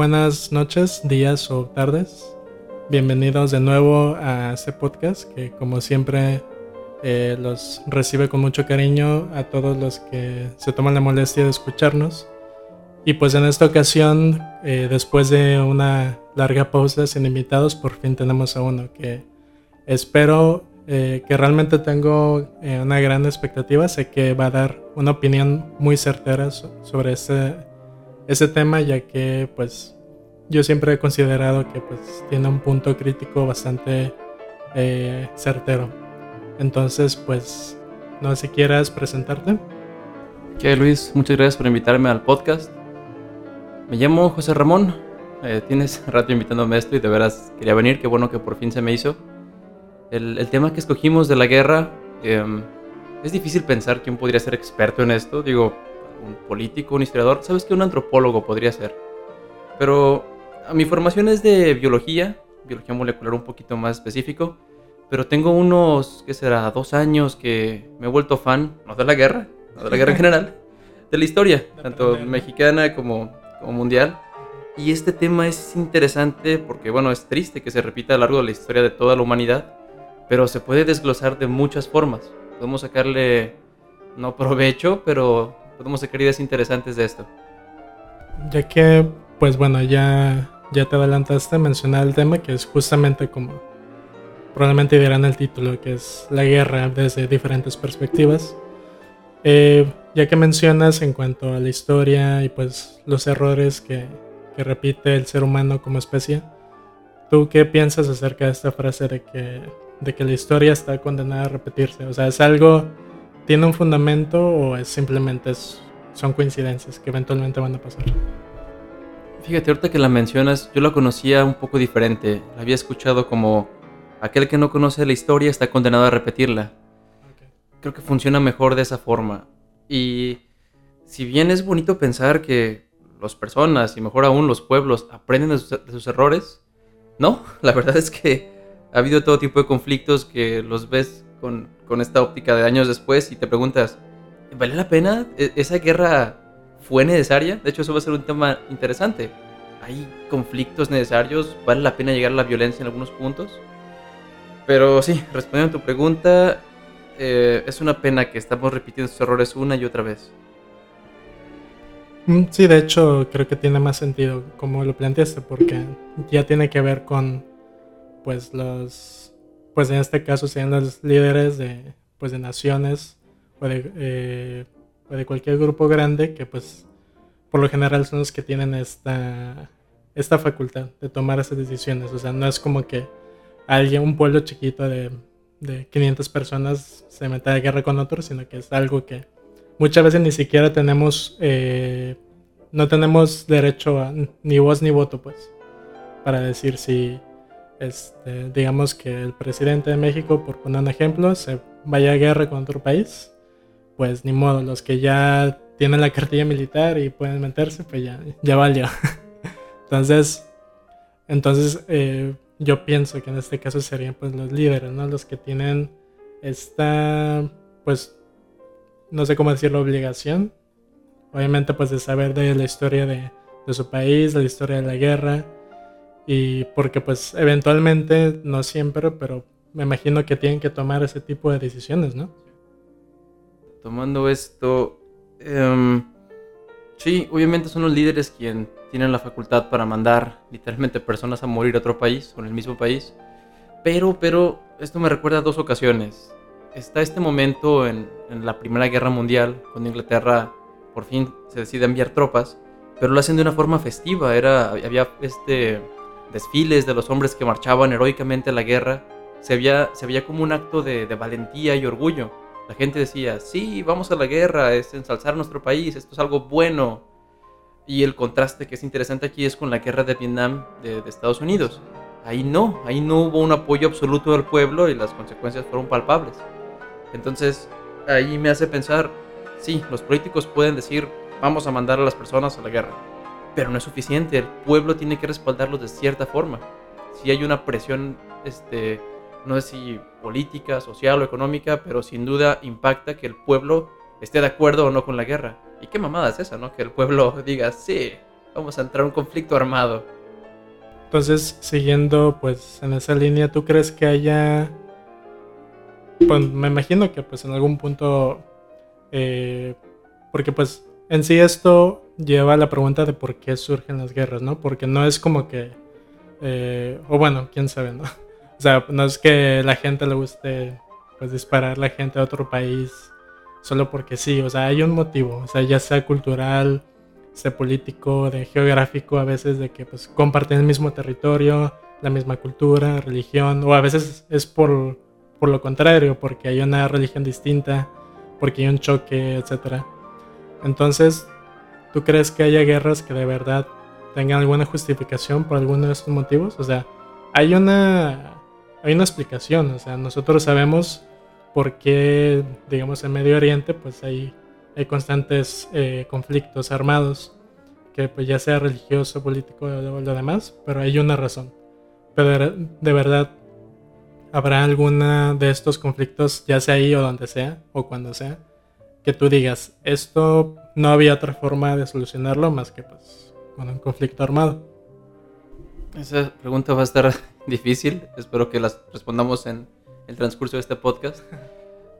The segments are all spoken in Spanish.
buenas noches, días o tardes. Bienvenidos de nuevo a este podcast que como siempre eh, los recibe con mucho cariño a todos los que se toman la molestia de escucharnos. Y pues en esta ocasión, eh, después de una larga pausa sin invitados, por fin tenemos a uno que espero eh, que realmente tengo una gran expectativa. Sé que va a dar una opinión muy certera sobre este, ese tema, ya que pues yo siempre he considerado que pues tiene un punto crítico bastante certero. Entonces, pues, no sé si quieras presentarte. ¿Qué, Luis? Muchas gracias por invitarme al podcast. Me llamo José Ramón. Eh, tienes rato invitándome a esto y de veras quería venir. Qué bueno que por fin se me hizo. El, tema que escogimos de la guerra, em, es difícil pensar quién podría ser experto en esto. Digo, un político, un historiador. Sabes que un antropólogo podría ser. Pero mi formación es de biología, biología molecular un poquito más específico. Pero tengo unos, ¿qué será? Dos años que me he vuelto fan, no de la guerra, no de la guerra en general, de la historia, tanto mexicana como, como mundial. Y este tema es interesante porque, bueno, es triste que se repita a lo largo de la historia de toda la humanidad, pero se puede desglosar de muchas formas. Podemos sacarle, no provecho, pero podemos sacar ideas interesantes de esto. Ya que, pues bueno, ya, ya te adelantaste a mencionar el tema que es justamente como probablemente dirán el título, que es La guerra desde diferentes perspectivas. Eh, ya que mencionas en cuanto a la historia y pues los errores que, que, repite el ser humano como especie, ¿tú qué piensas acerca de esta frase de que, de que la historia está condenada a repetirse? O sea, ¿es algo, tiene un fundamento o es simplemente son coincidencias que eventualmente van a pasar? Fíjate, ahorita que la mencionas, yo la conocía un poco diferente. La había escuchado como Aquel que no conoce la historia está condenado a repetirla. Creo que funciona mejor de esa forma. Y si bien es bonito pensar que las personas y mejor aún los pueblos aprenden de sus, errores, no, la verdad es que ha habido todo tipo de conflictos que los ves con, con esta óptica de años después y te preguntas, ¿vale la pena? ¿E-, ¿Esa guerra fue necesaria? De hecho, eso va a ser un tema interesante. ¿Hay conflictos necesarios? ¿Vale la pena llegar a la violencia en algunos puntos? Pero sí, respondiendo a tu pregunta, eh, es una pena que estamos repitiendo estos errores una y otra vez. Mm, sí, de hecho creo que tiene más sentido como lo planteaste, porque ya tiene que ver con, pues los, pues en este caso serían los líderes de, pues de naciones o de, eh, o de cualquier grupo grande que pues por lo general son los que tienen esta, esta facultad de tomar esas decisiones. O sea, no es como que alguien, un pueblo chiquito de, de 500 personas se mete a guerra con otros, sino que es algo que muchas veces ni siquiera tenemos, eh, no tenemos derecho a ni voz ni voto, pues, para decir si, este, digamos que el presidente de México, por poner un ejemplo, se vaya a guerra con otro país, pues ni modo, los que ya tienen la cartilla militar y pueden meterse, pues ya, ya valió. entonces, entonces, eh, yo pienso que en este caso serían pues los líderes, ¿no? Los que tienen esta, pues, no sé cómo decirlo, obligación. Obviamente pues de saber de la historia de, de su país, la historia de la guerra. Y porque pues eventualmente, no siempre, pero me imagino que tienen que tomar ese tipo de decisiones, ¿no? Tomando esto, em, sí, obviamente son los líderes quien tienen la facultad para mandar literalmente personas a morir a otro país o en el mismo país. Pero, pero, esto me recuerda a dos ocasiones. Está este momento en, la Primera Guerra Mundial, cuando Inglaterra por fin se decide enviar tropas, pero lo hacen de una forma festiva. Era, había este desfiles de los hombres que marchaban heroicamente a la guerra. Se veía, como un acto de, de valentía y orgullo. La gente decía, sí, vamos a la guerra, es ensalzar nuestro país, esto es algo bueno. Y el contraste que es interesante aquí es con la guerra de Vietnam de, Estados Unidos. Ahí no, ahí no hubo un apoyo absoluto del pueblo y las consecuencias fueron palpables. Entonces, ahí me hace pensar, sí, los políticos pueden decir, vamos a mandar a las personas a la guerra, pero no es suficiente, el pueblo tiene que respaldarlos de cierta forma. Si hay una presión, este, no sé si política, social o económica, pero sin duda impacta que el pueblo esté de acuerdo o no con la guerra. Y qué mamada es esa, ¿no? Que el pueblo diga, sí, vamos a entrar a un conflicto armado. Entonces, siguiendo pues en esa línea, ¿tú crees que haya... Pues me imagino que pues en algún punto... eh, porque pues en sí esto lleva a la pregunta de por qué surgen las guerras, ¿no? Porque no es como que... eh, o bueno, quién sabe, ¿no? O sea, no es que la gente le guste pues disparar la gente a otro país solo porque sí, o sea, hay un motivo, o sea, ya sea cultural, sea político, de geográfico, a veces de que pues comparten el mismo territorio, la misma cultura, religión, o a veces es por, por lo contrario, porque hay una religión distinta, porque hay un choque, etc. Entonces, ¿tú crees que haya guerras que de verdad tengan alguna justificación por alguno de estos motivos? O sea, hay una, hay una explicación, o sea, nosotros sabemos por qué, digamos, en Medio Oriente, pues hay, hay constantes eh, conflictos armados, que pues ya sea religioso, político o lo demás, pero hay una razón. Pero de, verdad, ¿habrá alguna de estos conflictos, ya sea ahí o donde sea, o cuando sea, que tú digas, esto no había otra forma de solucionarlo más que pues con un conflicto armado? Esa pregunta va a estar difícil. Espero que las respondamos en el transcurso de este podcast.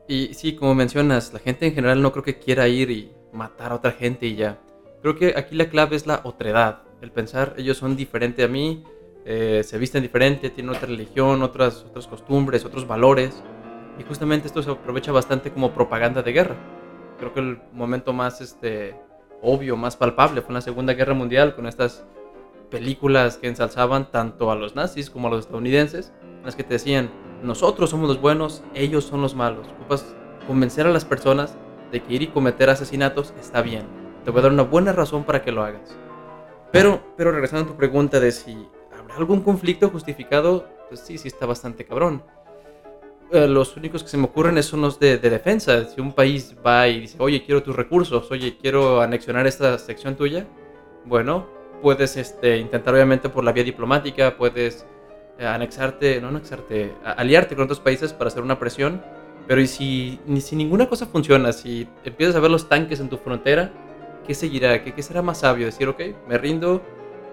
Y sí, como mencionas, la gente en general no creo que quiera ir y matar a otra gente y ya. Creo que aquí la clave es la otredad. El pensar, ellos son diferentes a mí, eh, se visten diferente, tienen otra religión, otras, otras costumbres, otros valores. Y justamente esto se aprovecha bastante como propaganda de guerra. Creo que el momento más este, obvio, más palpable fue en la Segunda Guerra Mundial con estas películas que ensalzaban tanto a los nazis como a los estadounidenses, en las que te decían, nosotros somos los buenos, ellos son los malos. Ocupas convencer a las personas de que ir y cometer asesinatos está bien. Te voy a dar una buena razón para que lo hagas. Pero, pero regresando a tu pregunta de si habrá algún conflicto justificado, pues sí, sí está bastante cabrón. Eh, los únicos que se me ocurren son los de, de defensa. Si un país va y dice, oye, quiero tus recursos, oye, quiero anexionar esta sección tuya, bueno, puedes este, intentar obviamente por la vía diplomática, puedes eh, anexarte, no anexarte, aliarte con otros países para hacer una presión, pero y si, ni si ninguna cosa funciona, si empiezas a ver los tanques en tu frontera, ¿qué seguirá? ¿Qué, qué será más sabio? Decir, ok, me rindo,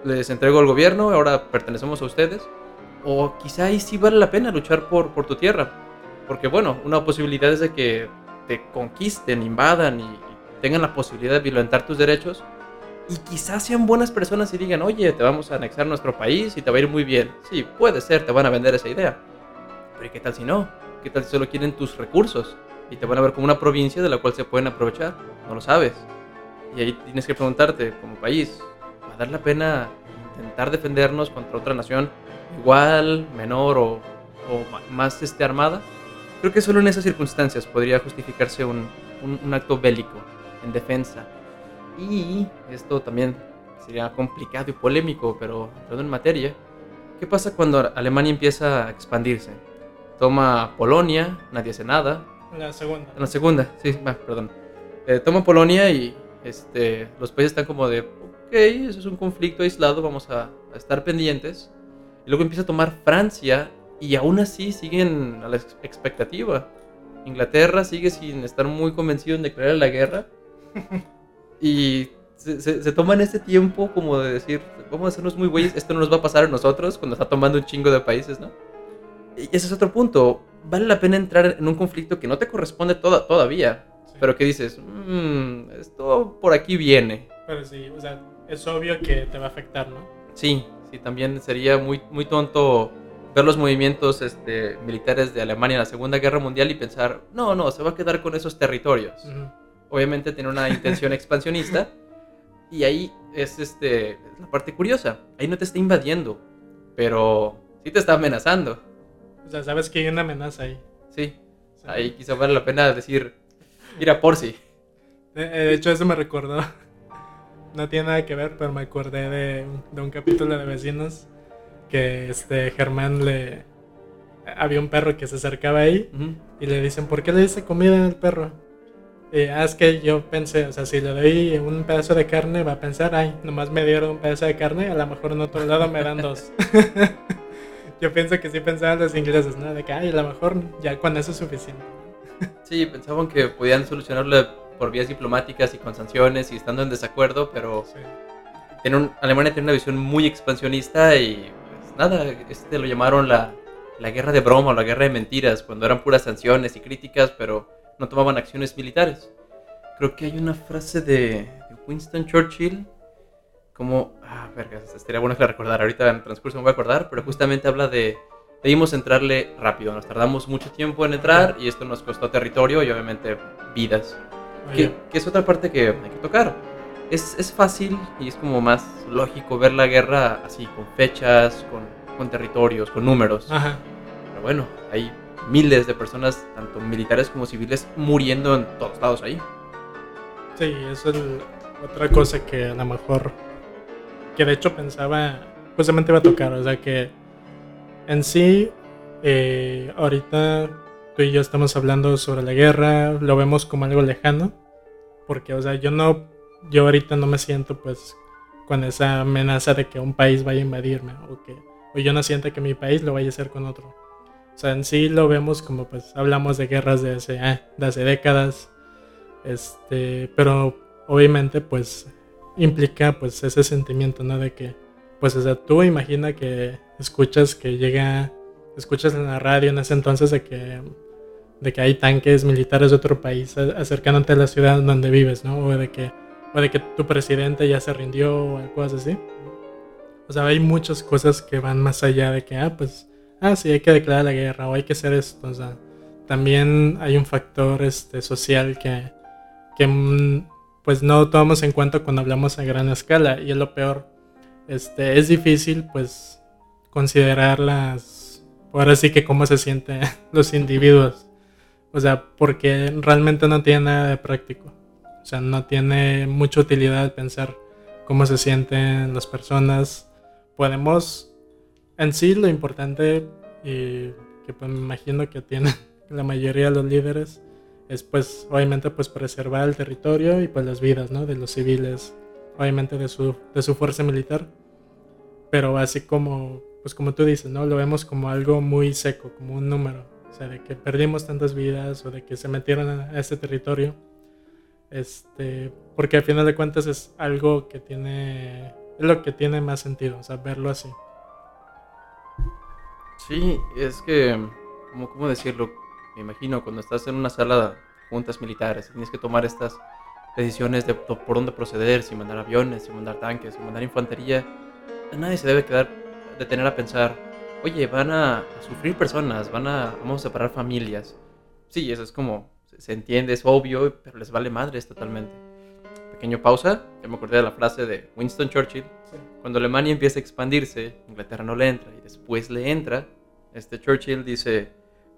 les entrego al gobierno, ahora pertenecemos a ustedes, o quizá ahí sí vale la pena luchar por, por tu tierra, porque bueno, una posibilidad es de que te conquisten, invadan y, tengan la posibilidad de violentar tus derechos, y quizás sean buenas personas y digan, oye, te vamos a anexar nuestro país y te va a ir muy bien. Sí, puede ser, te van a vender esa idea. Pero ¿y qué tal si no? ¿Qué tal si solo quieren tus recursos? Y te van a ver como una provincia de la cual se pueden aprovechar. No lo sabes. Y ahí tienes que preguntarte, como país, ¿va a dar la pena intentar defendernos contra otra nación igual, menor o, o más este, armada? Creo que solo en esas circunstancias podría justificarse un, un- un acto bélico en defensa. Y esto también sería complicado y polémico, pero entrando en materia, ¿qué pasa cuando Alemania empieza a expandirse? Toma Polonia, nadie hace nada. La segunda. La segunda, sí, perdón. Eh, toma Polonia y este, los países están como de, ok, eso es un conflicto aislado, vamos a, a estar pendientes. Y luego empieza a tomar Francia y aún así siguen a la ex- expectativa. Inglaterra sigue sin estar muy convencido en declarar la guerra. Y se, se- se toman ese tiempo como de decir, vamos a hacernos muy güeyes, esto no nos va a pasar a nosotros cuando está tomando un chingo de países, ¿no? Y ese es otro punto. Vale la pena entrar en un conflicto que no te corresponde toda, todavía, Sí. pero que dices, "Mm, esto por aquí viene. Pero sí, o sea, es obvio que te va a afectar, ¿no? Sí, sí, también sería muy, muy tonto ver los movimientos este, militares de Alemania en la Segunda Guerra Mundial y pensar, no, no, se va a quedar con esos territorios. Obviamente tiene una intención expansionista y ahí es este, es la parte curiosa. Ahí no te está invadiendo, pero sí te está amenazando. O sea, sabes que hay una amenaza ahí. Sí, ahí quizá vale la pena decir, mira, por si. De, eh, de hecho, eso me recordó. No tiene nada que ver, pero me acordé de un capítulo de vecinos que este Germán le. Había un perro que se acercaba ahí Ujú. y le dicen, ¿por qué le dice comida al perro? Y ah, es que yo pensé, o sea, si le doy un pedazo de carne, va a pensar, ay, nomás me dieron un pedazo de carne, a lo mejor en otro lado me dan dos. yo pienso que sí pensaban los ingleses, ¿no? De que, ay, a lo mejor ya con eso es suficiente. Sí, pensaban que podían solucionarlo por vías diplomáticas y con sanciones y estando en desacuerdo, pero Sí. Alemania tiene una visión muy expansionista y nada, este lo llamaron la, la guerra de broma o la guerra de mentiras, cuando eran puras sanciones y críticas, pero no tomaban acciones militares. Creo que hay una frase de, Winston Churchill, como, ah, verga, estaría bueno que la recordara, ahorita en el transcurso me voy a acordar, pero justamente habla de, debimos entrarle rápido, nos tardamos mucho tiempo en entrar y esto nos costó territorio y obviamente vidas. Que, que, es otra parte que hay que tocar. Es, es, fácil y es como más lógico ver la guerra así, con fechas, con, con territorios, con números. Ajá. Pero bueno, hay miles de personas, tanto militares como civiles, muriendo en todos lados ahí. Sí, es otra cosa que a lo mejor, que de hecho pensaba, justamente iba a tocar, o sea que en sí, eh, ahorita tú y yo estamos hablando sobre la guerra, lo vemos como algo lejano, porque, o sea, yo no, yo ahorita no me siento pues con esa amenaza de que un país vaya a invadirme, o que, o yo no siento que mi país lo vaya a hacer con otro. O sea, en sí lo vemos como pues hablamos de guerras de hace, ah, de hace décadas, este, pero obviamente pues implica pues ese sentimiento, ¿no? De que, pues o sea, tú imagina que escuchas que llega, escuchas en la radio en ese entonces de que, de que hay tanques militares de otro país acercándote a la ciudad donde vives, ¿no? O de que, o de que tu presidente ya se rindió o cosas así. O sea, hay muchas cosas que van más allá de que, ah, pues, ah, sí, hay que declarar la guerra o hay que hacer esto. O sea, también hay un factor este, social que, que mm, pues no tomamos en cuenta cuando hablamos a gran escala y es lo peor. Este, es difícil pues considerar las, ahora sí que cómo se sienten los individuos. O sea, porque realmente no tiene nada de práctico. O sea, no tiene mucha utilidad pensar cómo se sienten las personas. Podemos, en sí, lo importante y que pues, me imagino que tienen la mayoría de los líderes es pues obviamente pues preservar el territorio y pues las vidas, ¿no? De los civiles, obviamente de su, de su fuerza militar. Pero así como, pues como tú dices, ¿no? Lo vemos como algo muy seco, como un número. O sea, de que perdimos tantas vidas o de que se metieron a, este territorio. Este, porque al final de cuentas es algo que tiene, es lo que tiene más sentido, o sea, verlo así. Sí, es que, ¿cómo, cómo decirlo? me imagino, cuando estás en una sala de juntas militares, tienes que tomar estas decisiones de por dónde proceder, si mandar aviones, si mandar tanques, si mandar infantería, nadie se debe quedar, detener a pensar, oye, van a, sufrir personas, van a, vamos a separar familias. Sí, eso es como, se, entiende, es obvio, pero les vale madres totalmente. Pequeño pausa, ya me acordé de la frase de Winston Churchill. Cuando Alemania empieza a expandirse, Inglaterra no le entra y después le entra, este Churchill dice,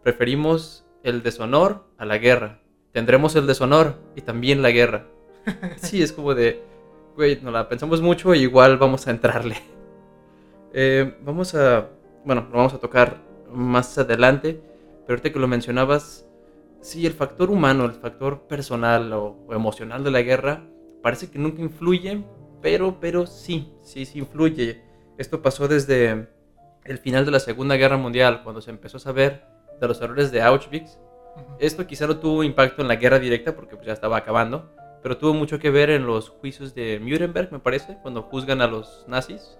preferimos el deshonor a la guerra. Tendremos el deshonor y también la guerra. Sí, es como de, güey, no la pensamos mucho y igual vamos a entrarle. Eh, vamos a, bueno, lo vamos a tocar más adelante, pero ahorita que lo mencionabas, sí, el factor humano, el factor personal o, emocional de la guerra parece que nunca influye, pero, pero sí, sí, sí influye. Esto pasó desde el final de la Segunda Guerra Mundial, cuando se empezó a saber de los errores de Auschwitz. Esto quizá no tuvo impacto en la guerra directa porque pues, ya estaba acabando, pero tuvo mucho que ver en los juicios de Nuremberg, me parece, cuando juzgan a los nazis.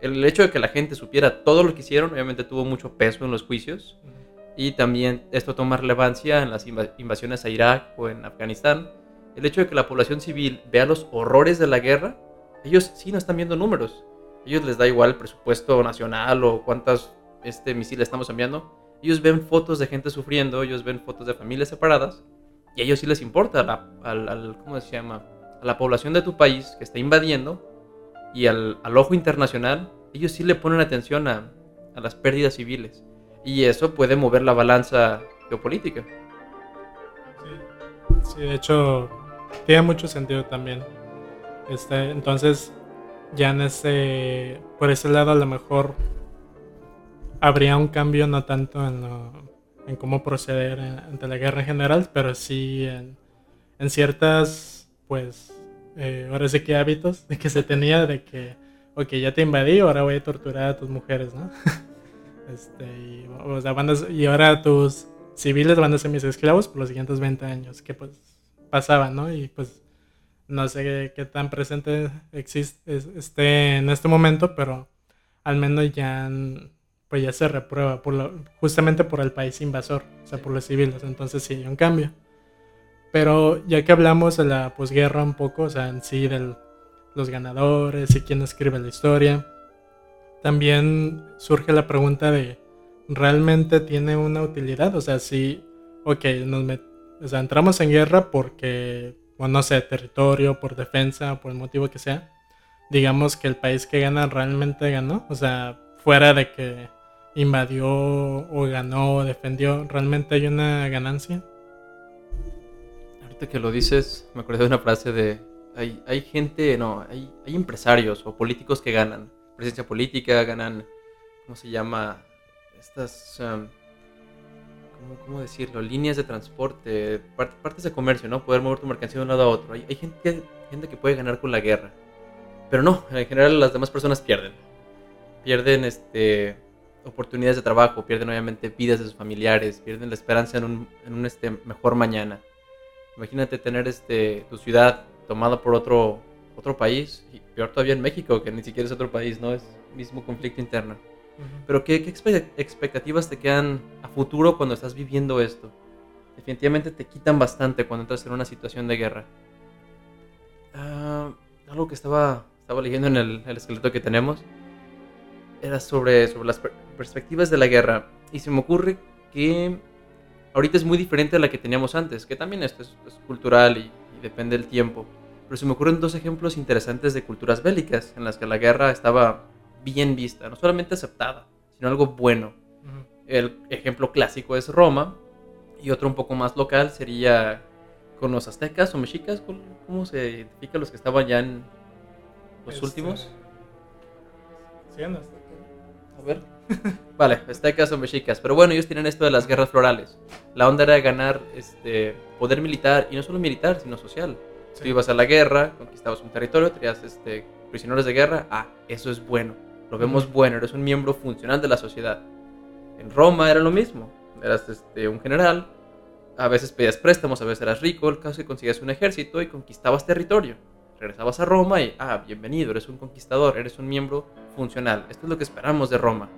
El hecho de que la gente supiera todo lo que hicieron, obviamente tuvo mucho peso en los juicios. Y también esto toma relevancia en las invasiones a Irak o en Afganistán. El hecho de que la población civil vea los horrores de la guerra, ellos sí no están viendo números. ellos les da igual el presupuesto nacional o cuántas este, misiles estamos enviando ellos ven fotos de gente sufriendo, ellos ven fotos de familias separadas y a ellos sí les importa, la, al, ¿cómo se llama? A la población de tu país que está invadiendo y al, al ojo internacional, ellos sí le ponen atención a, las pérdidas civiles. Y eso puede mover la balanza geopolítica. Sí, sí de hecho, tiene mucho sentido también. Este, entonces, ya en ese, por ese lado a lo mejor habría un cambio no tanto en, en cómo proceder ante la guerra en general, pero sí en, en ciertas, pues, eh, ahora sí que hábitos de que se tenía de que, ok, ya te invadí, ahora voy a torturar a tus mujeres, ¿no? este, y, o sea, y ahora tus civiles van a ser mis esclavos por los siguientes 20 años, que pues pasaba, ¿no? Y pues no sé qué tan presente existe, esté en este momento, pero al menos ya, pues ya se reprueba por justamente por el país invasor, o sea, por los civiles. Entonces sí un cambio. Pero ya que hablamos de la posguerra un poco, o sea, en sí de los ganadores y quién escribe la historia, también surge la pregunta de, ¿realmente tiene una utilidad? O sea, si, ok, nos entramos en guerra porque, bueno, no sé, territorio, por defensa, por el motivo que sea, digamos que el país que gana realmente ganó, o sea, fuera de que invadió o ganó o defendió, ¿realmente hay una ganancia? Ahorita que lo dices, me acordé de una frase de, hay, hay gente, no, hay, hay empresarios o políticos que ganan presencia política, ganan, ¿cómo se llama? Estas, um, ¿cómo, decirlo? Líneas de transporte, partes de comercio, ¿no? Poder mover tu mercancía de un lado a otro. Hay, hay gente, gente que puede ganar con la guerra. Pero no, en general las demás personas pierden. Pierden este, oportunidades de trabajo, pierden obviamente vidas de sus familiares, pierden la esperanza en un, en un este, mejor mañana. Imagínate tener este, tu ciudad tomada por otro, otro país, y peor todavía en México, que ni siquiera es otro país, ¿no? Es mismo conflicto interno. Pero ¿qué, expectativas te quedan a futuro cuando estás viviendo esto? Definitivamente te quitan bastante cuando entras en una situación de guerra. Ah, algo que estaba, estaba leyendo en el, esqueleto que tenemos era sobre, sobre las perspectivas de la guerra. Y se me ocurre que ahorita es muy diferente a la que teníamos antes, que también esto es, cultural y, y depende del tiempo. Pero se me ocurren dos ejemplos interesantes de culturas bélicas en las que la guerra estaba bien vista, no solamente aceptada, sino algo bueno. El ejemplo clásico es Roma y otro un poco más local sería con los aztecas o mexicas, ¿cómo se identifica los que estaban ya en los este, últimos? Sí, A ver. vale, aztecas o mexicas. Pero bueno, ellos tienen esto de las guerras florales. La onda era ganar este poder militar, y no solo militar, sino social. Tú ibas a la guerra, conquistabas un territorio, tenías este, prisioneros de guerra. Ah, eso es bueno. Lo vemos bueno, eres un miembro funcional de la sociedad. En Roma era lo mismo. Eras este, un general, a veces pedías préstamos, a veces eras rico, el caso es que conseguías un ejército y conquistabas territorio. Regresabas a Roma y, ah, bienvenido, eres un conquistador, eres un miembro funcional. Esto es lo que esperamos de Roma.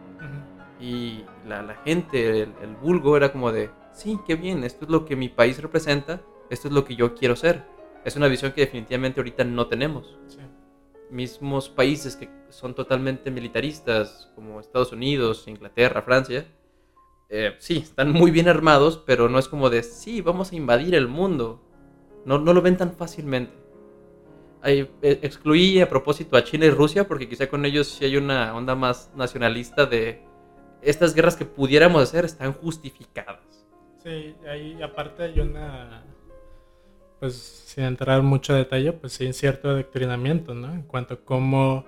Y la, gente, el, el, vulgo era como de, sí, qué bien, esto es lo que mi país representa, esto es lo que yo quiero ser es una visión que definitivamente ahorita no tenemos. Mismos países que son totalmente militaristas, como Estados Unidos, Inglaterra, Francia, eh, sí, están muy bien armados, pero no es como de, sí, vamos a invadir el mundo. No, no lo ven tan fácilmente. Eh, excluí a propósito a China y Rusia porque quizá con ellos sí hay una onda más nacionalista de estas guerras que pudiéramos hacer están justificadas. Sí, ahí aparte hay una pues sin entrar mucho detalle, pues sí, cierto adoctrinamiento, ¿no? En cuanto a cómo,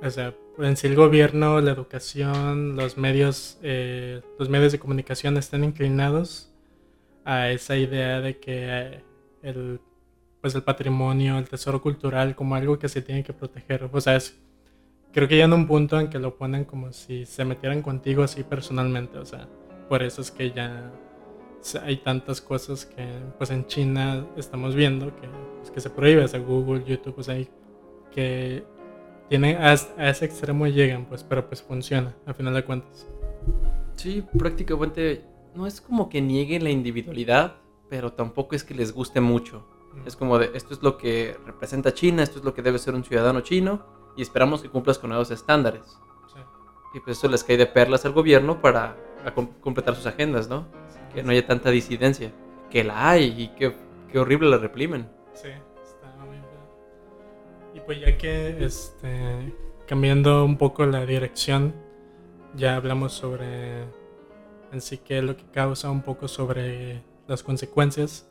o sea, en sí el gobierno, la educación, los medios, eh, los medios de comunicación están inclinados a esa idea de que eh, el, pues el patrimonio, el tesoro cultural como algo que se tiene que proteger. O sea, creo que ya en un punto en que lo ponen como si se metieran contigo así personalmente, o sea, por eso es que ya hay tantas cosas que pues en China estamos viendo que, pues, que se prohíbe, o sea, Google, YouTube, pues ahí que tienen a, ese extremo llegan, pues, pero pues funciona, a final de cuentas. Sí, prácticamente no es como que nieguen la individualidad, pero tampoco es que les guste mucho. Es como de, esto es lo que representa China, esto es lo que debe ser un ciudadano chino, y esperamos que cumplas con nuevos estándares. Y pues eso les cae de perlas al gobierno para completar sus agendas, ¿no? Que no haya tanta disidencia. Que la hay y que, horrible la reprimen. Sí, está bien. Y pues ya que este, cambiando un poco la dirección, ya hablamos sobre en sí qué es lo que causa, un poco sobre las consecuencias,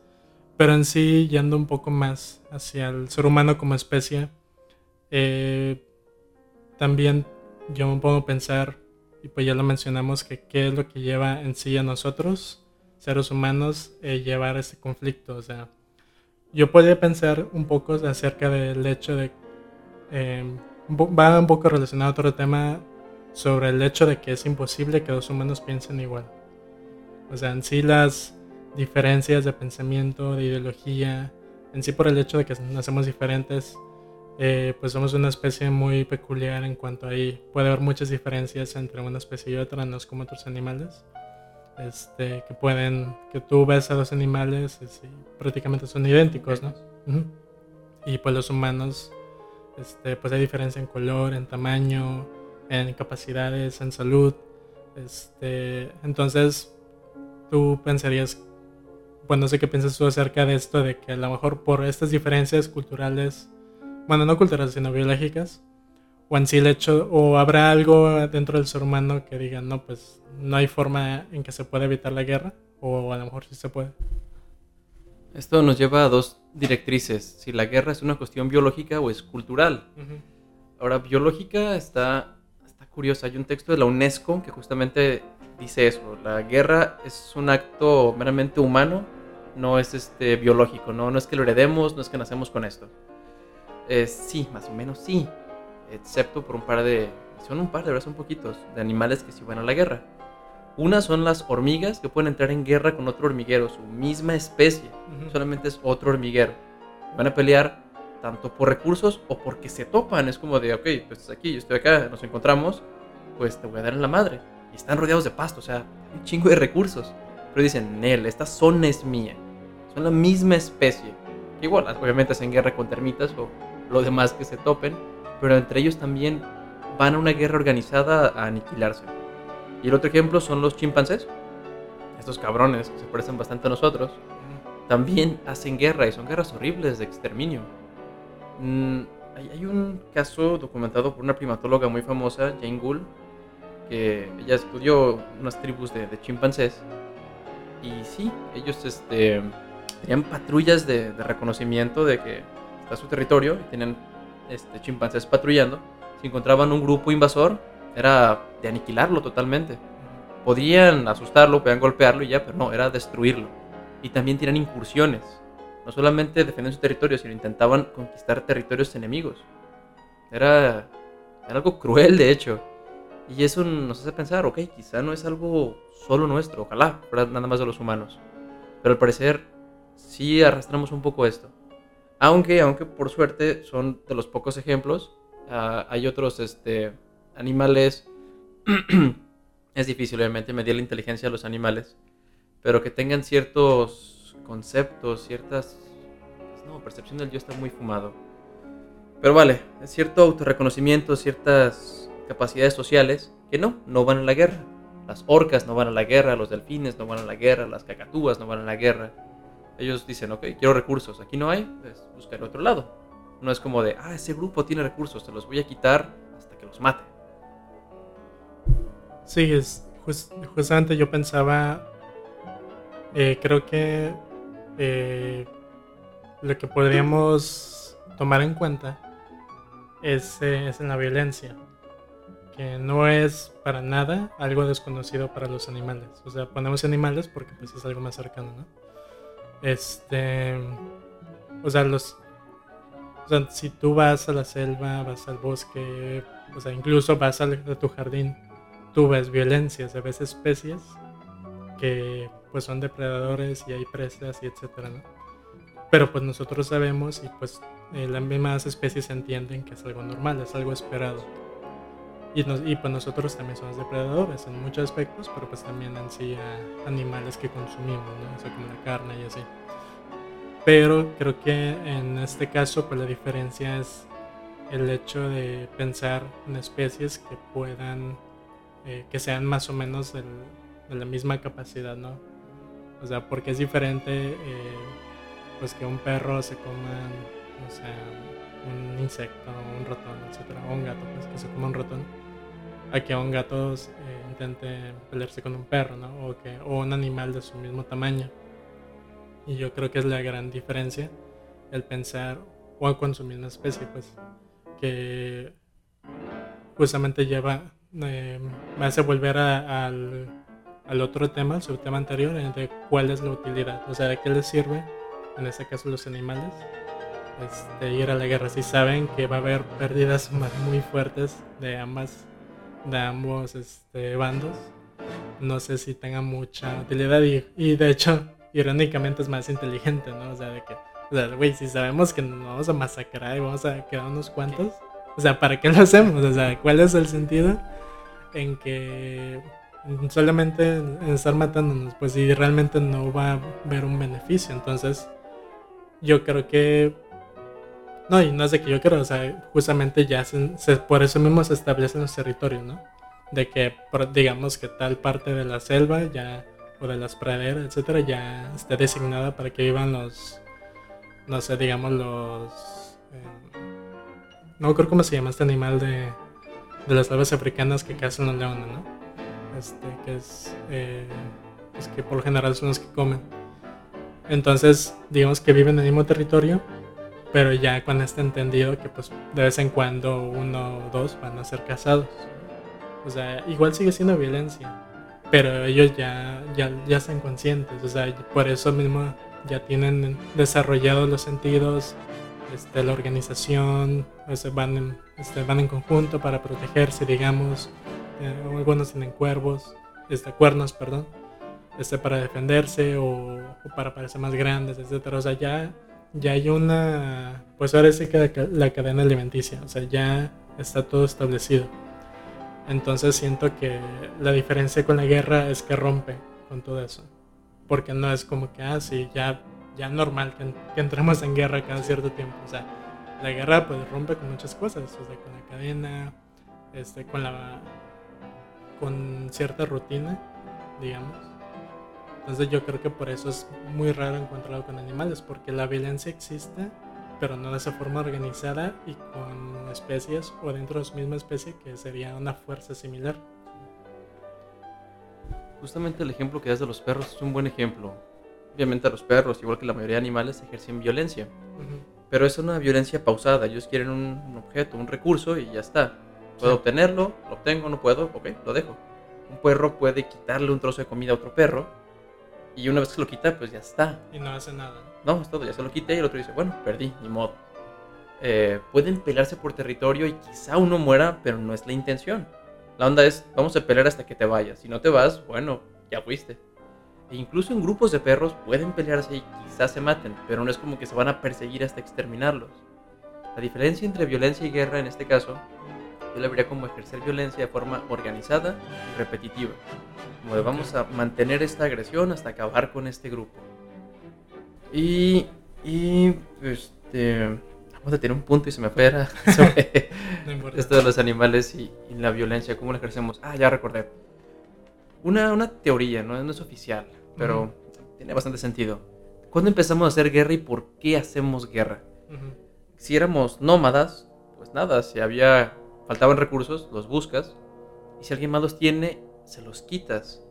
pero en sí yendo un poco más hacia el ser humano como especie, eh, también yo me puedo pensar, y pues ya lo mencionamos, que qué es lo que lleva en sí a nosotros seres humanos eh, llevar ese conflicto. O sea, yo podría pensar un poco acerca del hecho de... Em, va un poco relacionado a otro tema sobre el hecho de que es imposible que dos humanos piensen igual. O sea, en sí las diferencias de pensamiento, de ideología, en sí por el hecho de que nacemos diferentes, eh, pues somos una especie muy peculiar en cuanto ahí puede haber muchas diferencias entre una especie y otra, no es como otros animales. Este, que pueden, que tú ves a dos animales y prácticamente son idénticos, ¿no? Y pues los humanos, este, pues hay diferencia en color, en tamaño, en capacidades, en salud. Este, entonces, tú pensarías, bueno, no sé qué piensas tú acerca de esto, de que a lo mejor por estas diferencias culturales, bueno, no culturales, sino biológicas, o en sí el hecho, o habrá algo dentro del ser humano que diga, no, pues no hay forma en que se pueda evitar la guerra, o a lo mejor sí se puede. Esto nos lleva a dos directrices, si la guerra es una cuestión biológica o es cultural. Ahora, biológica está, está curiosa, hay un texto de la UNESCO que justamente dice eso, la guerra es un acto meramente humano, no es este biológico, no, no es que lo heredemos, no es que nacemos con esto. Eh, sí, más o menos sí, excepto por un par de, son un par, de verdad son poquitos, de animales que sí van a la guerra. Una son las hormigas que pueden entrar en guerra con otro hormiguero, su misma especie, solamente es otro hormiguero. Van a pelear tanto por recursos o porque se topan. Es como de, ok, pues estás aquí, yo estoy acá, nos encontramos, pues te voy a dar en la madre. Y están rodeados de pasto, o sea, un chingo de recursos. Pero dicen, Nel, esta zona es mía. Son la misma especie. Igual, obviamente hacen guerra con termitas o lo demás que se topen, pero entre ellos también van a una guerra organizada a aniquilarse. Y el otro ejemplo son los chimpancés. Estos cabrones que se parecen bastante a nosotros. También hacen guerra y son guerras horribles de exterminio. Mm, hay, un caso documentado por una primatóloga muy famosa, Jane Gould, que ella estudió unas tribus de, chimpancés. Y sí, ellos este, tenían patrullas de, reconocimiento de que está su territorio y tienen este, chimpancés patrullando. Si encontraban un grupo invasor, era de aniquilarlo totalmente. Podían asustarlo, podían golpearlo y ya, pero no, era destruirlo. Y también tienen incursiones. No solamente defendían su territorio, sino intentaban conquistar territorios enemigos. Era, era algo cruel, de hecho. Y eso nos hace pensar, ok, quizá no es algo solo nuestro, ojalá, fuera nada más de los humanos. Pero al parecer sí arrastramos un poco esto. Aunque, aunque por suerte son de los pocos ejemplos, ah, hay otros este, animales, es difícil obviamente medir la inteligencia de los animales, pero que tengan ciertos conceptos, ciertas... Pues no, percepción del yo está muy fumado. Pero vale, cierto autorreconocimiento, ciertas capacidades sociales que no, no van a la guerra. Las orcas no van a la guerra, los delfines no van a la guerra, las cacatúas no van a la guerra. Ellos dicen, ok, quiero recursos, aquí no hay, pues buscar otro lado. No es como de, ah, ese grupo tiene recursos, te los voy a quitar hasta que los mate. Sí, es justamente yo pensaba, eh, creo que eh, lo que podríamos tomar en cuenta es, eh, es en la violencia, que no es para nada algo desconocido para los animales. O sea, ponemos animales porque pues es algo más cercano, ¿no? Este, o sea, los, o sea, si tú vas a la selva, vas al bosque, o sea, incluso vas a tu jardín, tú ves violencias, ves especies que pues son depredadores y hay presas y etcétera. Pero pues nosotros sabemos y pues eh, las mismas especies entienden que es algo normal, es algo esperado. Y, nos, y pues nosotros también somos depredadores en muchos aspectos, pero pues también en sí animales que consumimos, ¿no? O sea, como la carne y así. Pero creo que en este caso pues la diferencia es el hecho de pensar en especies que puedan eh, que sean más o menos de la misma capacidad, ¿no? O sea, porque es diferente, eh, pues que un perro se coma, no sé, un insecto, un ratón, etcétera, o un gato, pues que se coma un ratón, a que un gato eh, intente pelearse con un perro, ¿no? O, que, o un animal de su mismo tamaño. Y yo creo que es la gran diferencia el pensar, o con su misma especie, pues, que justamente lleva eh, me hace volver al, al, otro tema, su tema anterior, de cuál es la utilidad, o sea, de qué les sirve, en este caso los animales, este, ir a la guerra. Si saben que va a haber pérdidas muy fuertes de ambas, de ambos este, bandos, no sé si tengan mucha utilidad y, y de hecho irónicamente es más inteligente, ¿no? O sea, de que, o sea, güey, si sabemos que nos vamos a masacrar y vamos a quedar unos cuantos, o sea, ¿para qué lo hacemos? O sea, ¿cuál es el sentido en que solamente en estar matándonos? Pues si realmente no va a haber un beneficio, entonces yo creo que no, y no es de que yo creo, o sea, justamente ya se, por eso mismo se establecen los territorios, ¿no? De que, digamos que tal parte de la selva ya, o de las praderas, etcétera, ya esté designada para que vivan los, no sé, digamos los... Eh, no creo cómo se llama este animal de, de las aves africanas que cazan los leones, ¿no? Este, que es... Eh, pues que por lo general son los que comen. Entonces, digamos que viven en el mismo territorio, pero ya cuando está entendido que pues de vez en cuando uno o dos van a ser casados. O sea, igual sigue siendo violencia, pero ellos ya, ya, ya están conscientes, o sea, por eso mismo ya tienen desarrollados los sentidos, este, la organización, este, van, en, este, van en conjunto para protegerse, digamos, eh, algunos tienen cuervos, este, cuernos, perdón, este, para defenderse o, o para parecer más grandes, etcétera. O sea, ya ya hay una, pues ahora sí que la cadena alimenticia, o sea, ya está todo establecido. Entonces siento que la diferencia con la guerra es que rompe con todo eso. Porque no es como que, ah, ya, ya normal que, que entremos en guerra cada cierto tiempo. O sea, la guerra pues rompe con muchas cosas, o sea, con la cadena, este, con la, con cierta rutina, digamos. Entonces yo creo que por eso es muy raro encontrarlo con animales, porque la violencia existe, pero no de esa forma organizada y con especies o dentro de su misma especie que sería una fuerza similar. Justamente el ejemplo que das de los perros es un buen ejemplo. Obviamente los perros, igual que la mayoría de animales, ejercen violencia. Pero es una violencia pausada. Ellos quieren un objeto, un recurso y ya está. Puedo obtenerlo, lo obtengo, no puedo, ok, lo dejo. Un perro puede quitarle un trozo de comida a otro perro y una vez que lo quita, pues ya está. Y no hace nada. No, es todo, ya se lo quité y el otro dice, bueno, perdí, ni modo. Eh, pueden pelearse por territorio y quizá uno muera, pero no es la intención. La onda es, vamos a pelear hasta que te vayas. Si no te vas, bueno, ya fuiste. E incluso en grupos de perros pueden pelearse y quizás se maten, pero no es como que se van a perseguir hasta exterminarlos. La diferencia entre violencia y guerra en este caso yo le vería como ejercer violencia de forma organizada y repetitiva. Como de vamos a mantener esta agresión hasta acabar con este grupo. Y, y este, vamos a tener un punto y se me fuera sobre esto de los animales y, la violencia, cómo la ejercemos. Ah, ya recordé. Una, una teoría, ¿no? no es oficial, pero tiene bastante sentido. ¿Cuándo empezamos a hacer guerra y por qué hacemos guerra? Si éramos nómadas, pues nada, si había faltaban recursos, los buscas, y si alguien más los tiene, se los quitas.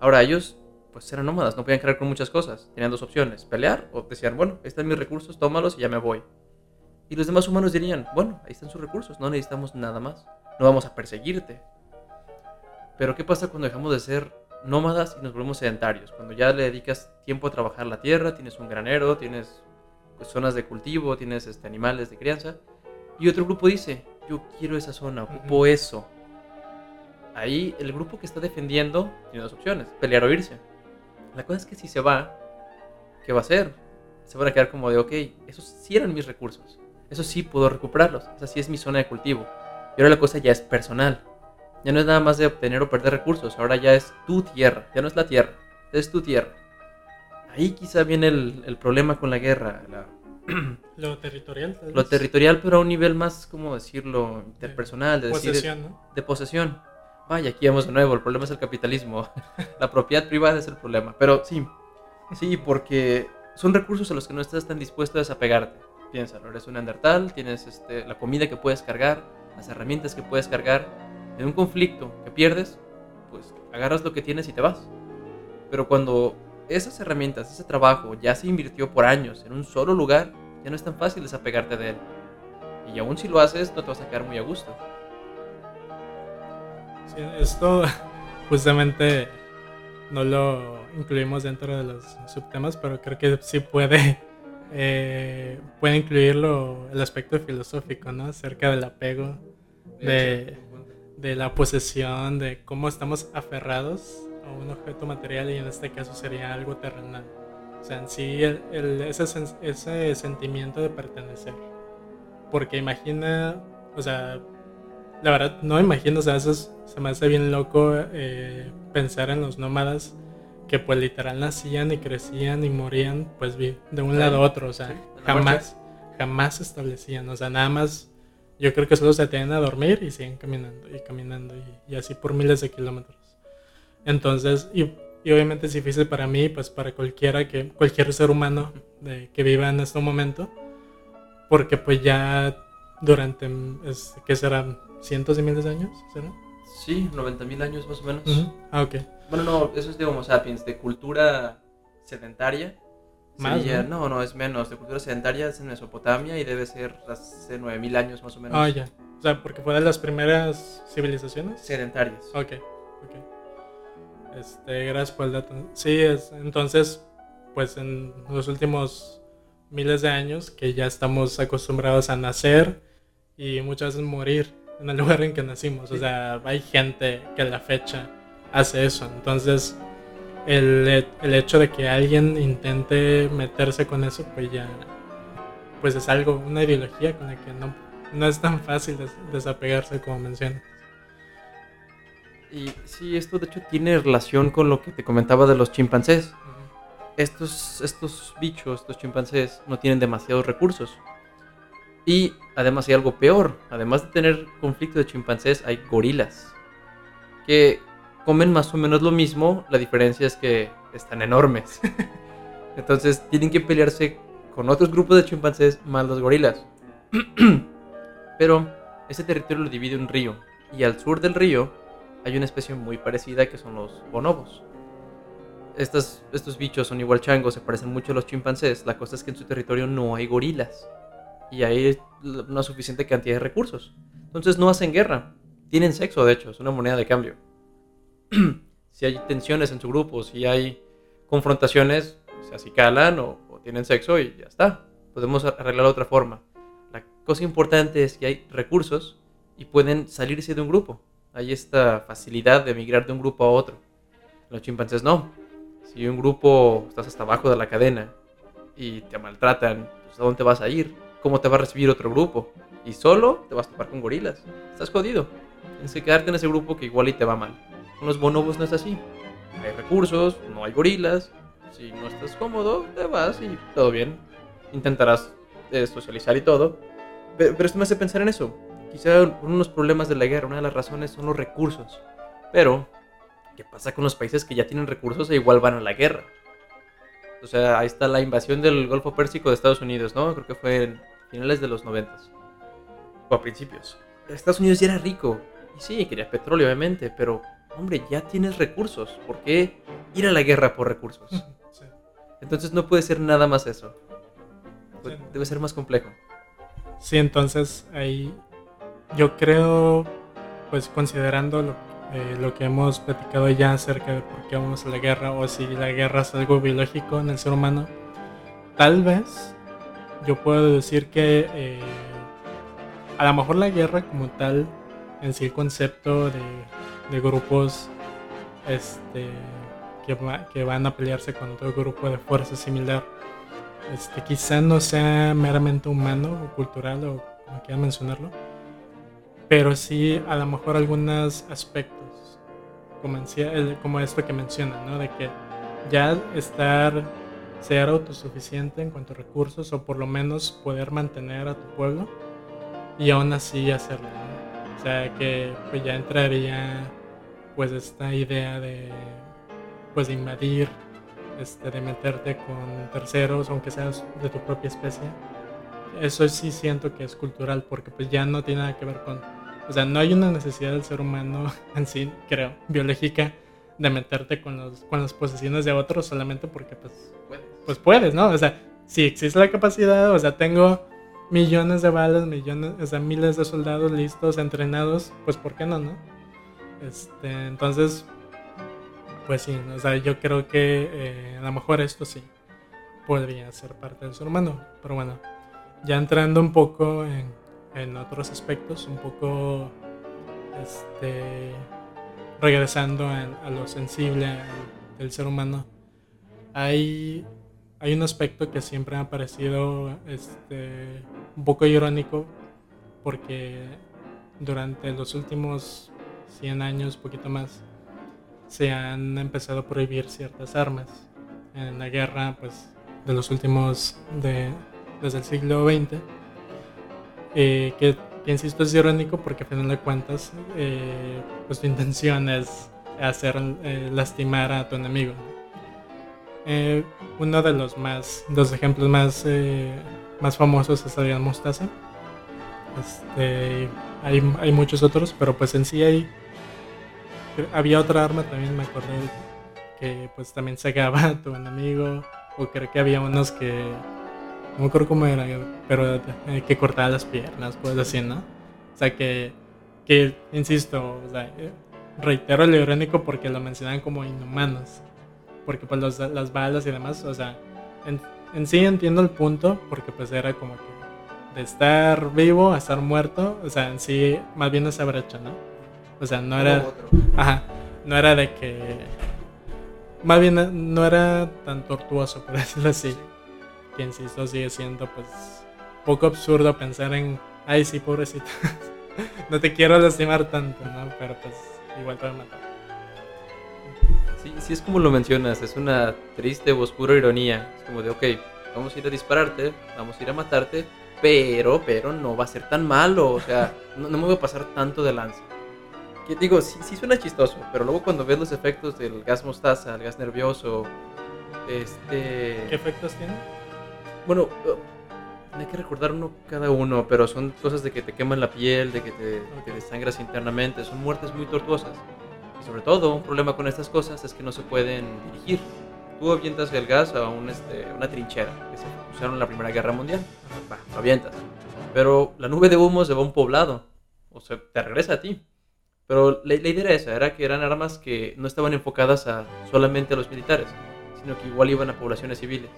Ahora ellos, pues eran nómadas, no podían crear con muchas cosas, tenían dos opciones, pelear o decían, bueno, están mis recursos, tómalos y ya me voy. Y los demás humanos dirían, bueno, ahí están sus recursos, no necesitamos nada más, no vamos a perseguirte. Pero ¿qué pasa cuando dejamos de ser nómadas y nos volvemos sedentarios? Cuando ya le dedicas tiempo a trabajar la tierra, tienes un granero, tienes pues, zonas de cultivo, tienes este, animales de crianza, y otro grupo dice, yo quiero esa zona, ocupo eso. Ahí el grupo que está defendiendo tiene dos opciones, pelear o irse. La cosa es que si se va, ¿qué va a hacer? Se van a quedar como de, ok, esos sí eran mis recursos, eso sí puedo recuperarlos, esa sí es mi zona de cultivo. Y ahora la cosa ya es personal. Ya no es nada más de obtener o perder recursos, ahora ya es tu tierra, ya no es la tierra, es tu tierra. Ahí quizá viene el, el problema con la guerra, la, lo territorial. Lo territorial, pero a un nivel más, como decirlo, interpersonal, de, posesión, ¿no? de posesión. Vaya, aquí vamos de nuevo, el problema es el capitalismo. la propiedad privada es el problema. Pero sí, sí, porque son recursos a los que no estás tan dispuesto a desapegarte. Piénsalo, eres un neandertal, tienes este, la comida que puedes cargar, las herramientas que puedes cargar. En un conflicto que pierdes, pues agarras lo que tienes y te vas. Pero cuando esas herramientas, ese trabajo ya se invirtió por años en un solo lugar, ya no es tan fácil desapegarte de él. Y aún si lo haces, no te vas a quedar muy a gusto. Sí, esto justamente no lo incluimos dentro de los subtemas, pero creo que sí puede, eh, puede incluirlo el aspecto filosófico, ¿no? Acerca del apego, de, de la posesión, de cómo estamos aferrados un objeto material y en este caso sería algo terrenal. O sea, en sí, el, el- ese, ese sentimiento de pertenecer. Porque imagina, o sea, la verdad, no imagino, o sea, eso es- se me hace bien loco eh, pensar en los nómadas que pues literal nacían y crecían y morían pues de un Sí. lado a otro, o sea, Sí, jamás, jamás se establecían, o sea, nada más, yo creo que solo se tenían a dormir y siguen caminando y caminando y, y así por miles de kilómetros. Entonces, y, y obviamente es difícil para mí, pues para cualquiera que, cualquier ser humano de, que viva en este momento, porque pues ya durante, es, ¿qué serán? ¿Cientos de miles de años? ¿Será? Sí, 90.000 años más o menos. Ujú. Ah, ok. Bueno, no, eso es de Homo sapiens, de cultura sedentaria. Más, sería- ¿no? ¿no? no, es menos. De cultura sedentaria es en Mesopotamia y debe ser hace 9.000 años más o menos. Ah, ya. O sea, porque fue de las primeras civilizaciones. Sedentarias. Ok, ok. Este, gracias por el dato. Sí, es, entonces, pues en los últimos miles de años que ya estamos acostumbrados a nacer y muchas veces morir en el lugar en que nacimos. O sea, hay gente que a la fecha hace eso. Entonces, el, el hecho de que alguien intente meterse con eso, pues ya, pues es algo, una ideología con la que no, no es tan fácil des- desapegarse como mencionas. Y sí, esto de hecho tiene relación con lo que te comentaba de los chimpancés. Estos, estos bichos, estos chimpancés, no tienen demasiados recursos. Y además hay algo peor. Además de tener conflicto de chimpancés, hay gorilas. Que comen más o menos lo mismo. La diferencia es que están enormes. Entonces tienen que pelearse con otros grupos de chimpancés más los gorilas. Pero ese territorio lo divide un río. Y al sur del río hay una especie muy parecida que son los bonobos. Estas, estos bichos son igual changos, se parecen mucho a los chimpancés. La cosa es que en su territorio no hay gorilas. Y hay una suficiente cantidad de recursos. Entonces no hacen guerra. Tienen sexo, de hecho, es una moneda de cambio. si hay tensiones en su grupo, si hay confrontaciones, se acicalan o, o tienen sexo y ya está. Podemos a- arreglarlo de otra forma. La cosa importante es que hay recursos y pueden salirse de un grupo. Hay esta facilidad de migrar de un grupo a otro. Los chimpancés no. Si un grupo estás hasta abajo de la cadena y te maltratan, pues ¿a dónde vas a ir? ¿Cómo te va a recibir otro grupo? Y solo te vas a topar con gorilas. Estás jodido. Tienes que quedarte en ese grupo que igual y te va mal. Con los bonobos no es así. Hay recursos, no hay gorilas. Si no estás cómodo, te vas y todo bien. Intentarás eh, socializar y todo. Pero, pero esto me hace pensar en eso. Quizá uno de los problemas de la guerra, una de las razones son los recursos. Pero, ¿qué pasa con los países que ya tienen recursos e igual van a la guerra? O sea, ahí está la invasión del Golfo Pérsico de Estados Unidos, ¿no? Creo que fue en finales de los noventas. O a principios. Estados Unidos ya era rico. Y sí, quería petróleo, obviamente, pero, hombre, ya tienes recursos. ¿Por qué ir a la guerra por recursos? Sí. Entonces no puede ser nada más eso. Sí. Debe ser más complejo. Sí, entonces ahí yo creo, pues considerando lo, eh, lo que hemos platicado ya acerca de por qué vamos a la guerra o si la guerra es algo biológico en el ser humano, tal vez yo puedo decir que eh, a lo mejor la guerra como tal, en sí el concepto de, grupos este, que van a pelearse con otro grupo de fuerza similar, este, quizá no sea meramente humano o cultural o como quieran mencionarlo, pero sí a lo mejor algunos aspectos, como, como esto que mencionan, ¿no? De que ya estar, ser autosuficiente en cuanto a recursos o por lo menos poder mantener a tu pueblo y aún así hacerlo, ¿no? O sea que pues ya entraría pues esta idea de pues de invadir este, de meterte con terceros, aunque seas de tu propia especie. Eso sí siento que es cultural, porque pues ya no tiene nada que ver con... O sea, no hay una necesidad del ser humano en sí, creo, biológica, de meterte con, los, con las posesiones de otros solamente porque pues, pues puedes, ¿no? O sea, si existe la capacidad, o sea, tengo millones de balas, millones, o sea, miles de soldados listos, entrenados, pues ¿por qué no, no? Este, entonces, pues sí, o sea, yo creo que eh, a lo mejor esto sí podría ser parte del ser humano. Pero bueno, ya entrando un poco en, en otros aspectos, un poco este, regresando a, lo sensible del ser humano, hay hay un aspecto que siempre me ha parecido este, un poco irónico porque durante los últimos 100 años, poquito más, se han empezado a prohibir ciertas armas. En la guerra, pues, de los últimos, de, desde el siglo XX, eh, que, insisto es irónico porque a final de cuentas, eh, pues tu intención es hacer eh, lastimar a tu enemigo. Uno de los más, dos ejemplos más, más famosos es Adrián Mostaza. Este, hay, hay, muchos otros, pero pues en sí hay, había otra arma también, me acuerdo, que pues también cegaba a tu enemigo, o creo que había unos que, no me acuerdo cómo era, pero eh, que cortaba las piernas, pues así, ¿no? O sea que, que insisto, o sea, reitero lo irónico porque lo mencionan como inhumanos porque pues los, las balas y demás, o sea, en, en, sí entiendo el punto, porque pues era como que de estar vivo a estar muerto, o sea, en sí, más bien esa brecha, ¿no? O sea, no era... Ajá, no era de que... Más bien no era tan tortuoso, por decirlo así. Que insisto, sigue siendo pues poco absurdo pensar en, ay sí, pobrecito, no te quiero lastimar tanto, ¿no? Pero pues igual te voy a matar. Sí, sí es como lo mencionas, es una triste o oscura ironía. Es como de, ok, vamos a ir a dispararte, vamos a ir a matarte, pero, pero no va a ser tan malo, o sea, no, me voy a pasar tanto de lanza. Que digo, sí, sí suena chistoso, pero luego cuando ves los efectos del gas mostaza, el gas nervioso, este... ¿Qué efectos tiene? Bueno, uh, hay que recordar uno cada uno, pero son cosas de que te queman la piel, de que te, te desangras internamente, son muertes muy tortuosas sobre todo un problema con estas cosas es que no se pueden dirigir. Tú avientas el gas a un, este, una trinchera que se usaron en la Primera Guerra Mundial. lo avientas. Pero la nube de humo se va a un poblado. O sea, te regresa a ti. Pero la, idea era esa, era que eran armas que no estaban enfocadas a solamente a los militares, sino que igual iban a poblaciones civiles.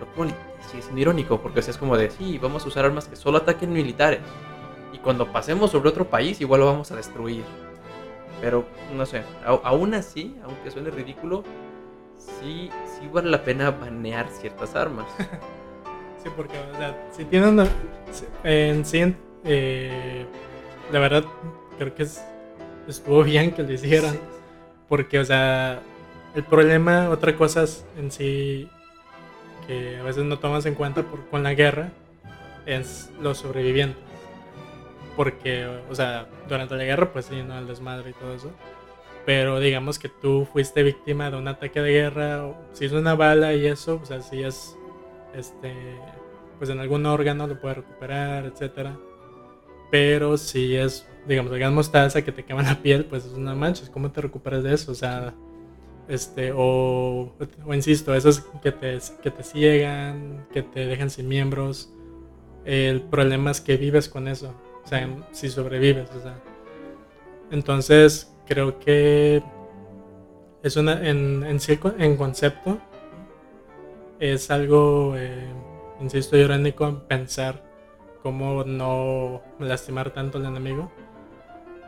Lo cual sí es irónico, porque es como de, sí, vamos a usar armas que solo ataquen militares. Y cuando pasemos sobre otro país, igual lo vamos a destruir. Pero, no sé, aún así, aunque suene ridículo, sí, sí vale la pena banear ciertas armas. sí, porque, o sea, si tienen en sí, eh, la verdad, creo que estuvo bien que lo hicieran. Porque, o sea, el problema, otra cosa es en sí que a veces no tomas en cuenta por, con la guerra, es los sobrevivientes porque, o sea, durante la guerra, pues sí, ¿no? El desmadre y todo eso. Pero digamos que tú fuiste víctima de un ataque de guerra, o si es una bala y eso, o sea, si es, este, pues en algún órgano lo puedes recuperar, etcétera. Pero si es, digamos, el gas mostaza que te quema la piel, pues es una mancha, ¿cómo te recuperas de eso? O sea, este, o, insisto, esos que te, que te ciegan, que te dejan sin miembros, el problema es que vives con eso. O sea, si sobrevives, o sea. Entonces, creo que es una, en, en, en concepto, es algo, eh, insisto, irónico pensar cómo no lastimar tanto al enemigo.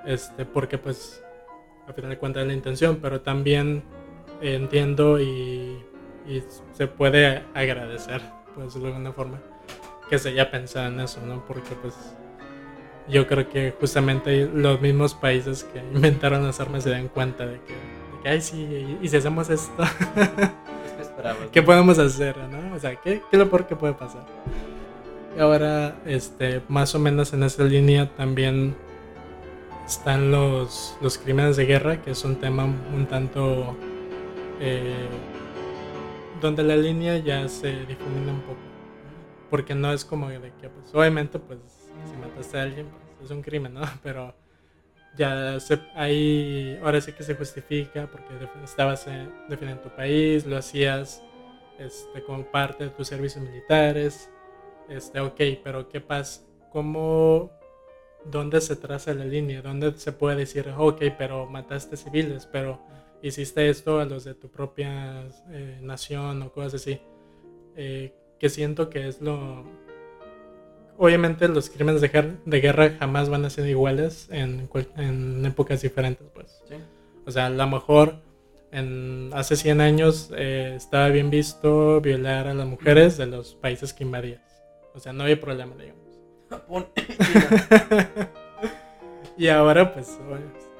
Este, porque pues, a final de cuentas es la intención, pero también entiendo y, y se puede agradecer, decirlo de alguna forma, que se haya pensado en eso, ¿no? Porque pues yo creo que justamente los mismos países que inventaron las armas se dan cuenta de que, ay, sí, y si hacemos esto, ¿qué podemos hacer? ¿no? O sea, ¿qué, ¿qué, es lo peor que puede pasar? Ahora, este, más o menos en esa línea también están los, los crímenes de guerra, que es un tema un tanto... Eh, donde la línea ya se difumina un poco. Porque no es como de que, pues, obviamente, pues, si mataste a alguien, pues, es un crimen, ¿no? Pero ya ahí, ahora sí que se justifica porque estabas defendiendo tu país, lo hacías este, como parte de tus servicios militares. Este, ok, pero ¿qué pasa? ¿Cómo, dónde se traza la línea? ¿Dónde se puede decir, ok, pero mataste civiles, pero hiciste esto a los de tu propia eh, nación o cosas así? Eh, que siento que es lo, obviamente los crímenes de, guerra jamás van a ser iguales en, épocas diferentes, pues. O sea, a lo mejor en, hace 100 años eh, estaba bien visto violar a las mujeres de los países que invadías. O sea, no había problema, digamos. Japón. y ahora pues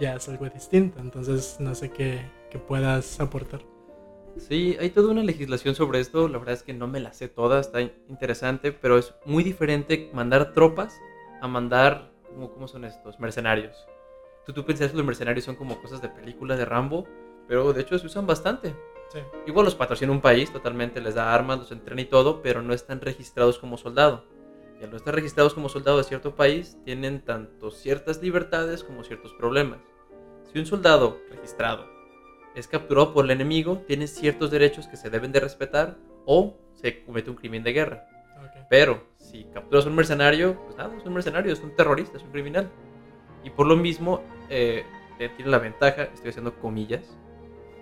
ya es algo distinto, entonces no sé qué, qué puedas aportar. Sí, hay toda una legislación sobre esto, la verdad es que no me la sé toda, está interesante, pero es muy diferente mandar tropas a mandar, ¿cómo, cómo son estos? Mercenarios. Tú, tú pensás que los mercenarios son como cosas de película de Rambo, pero de hecho se usan bastante. Sí. Igual los patrocina un país, totalmente les da armas, los entrena y todo, pero no están registrados como soldado. Y al no estar registrados como soldado de cierto país, tienen tanto ciertas libertades como ciertos problemas. Si un soldado registrado es capturado por el enemigo, tiene ciertos derechos que se deben de respetar o se comete un crimen de guerra. Ok. Pero si capturas a un mercenario, pues nada, es un mercenario, es un terrorista, es un criminal. Y por lo mismo, eh, tiene la ventaja, estoy haciendo comillas,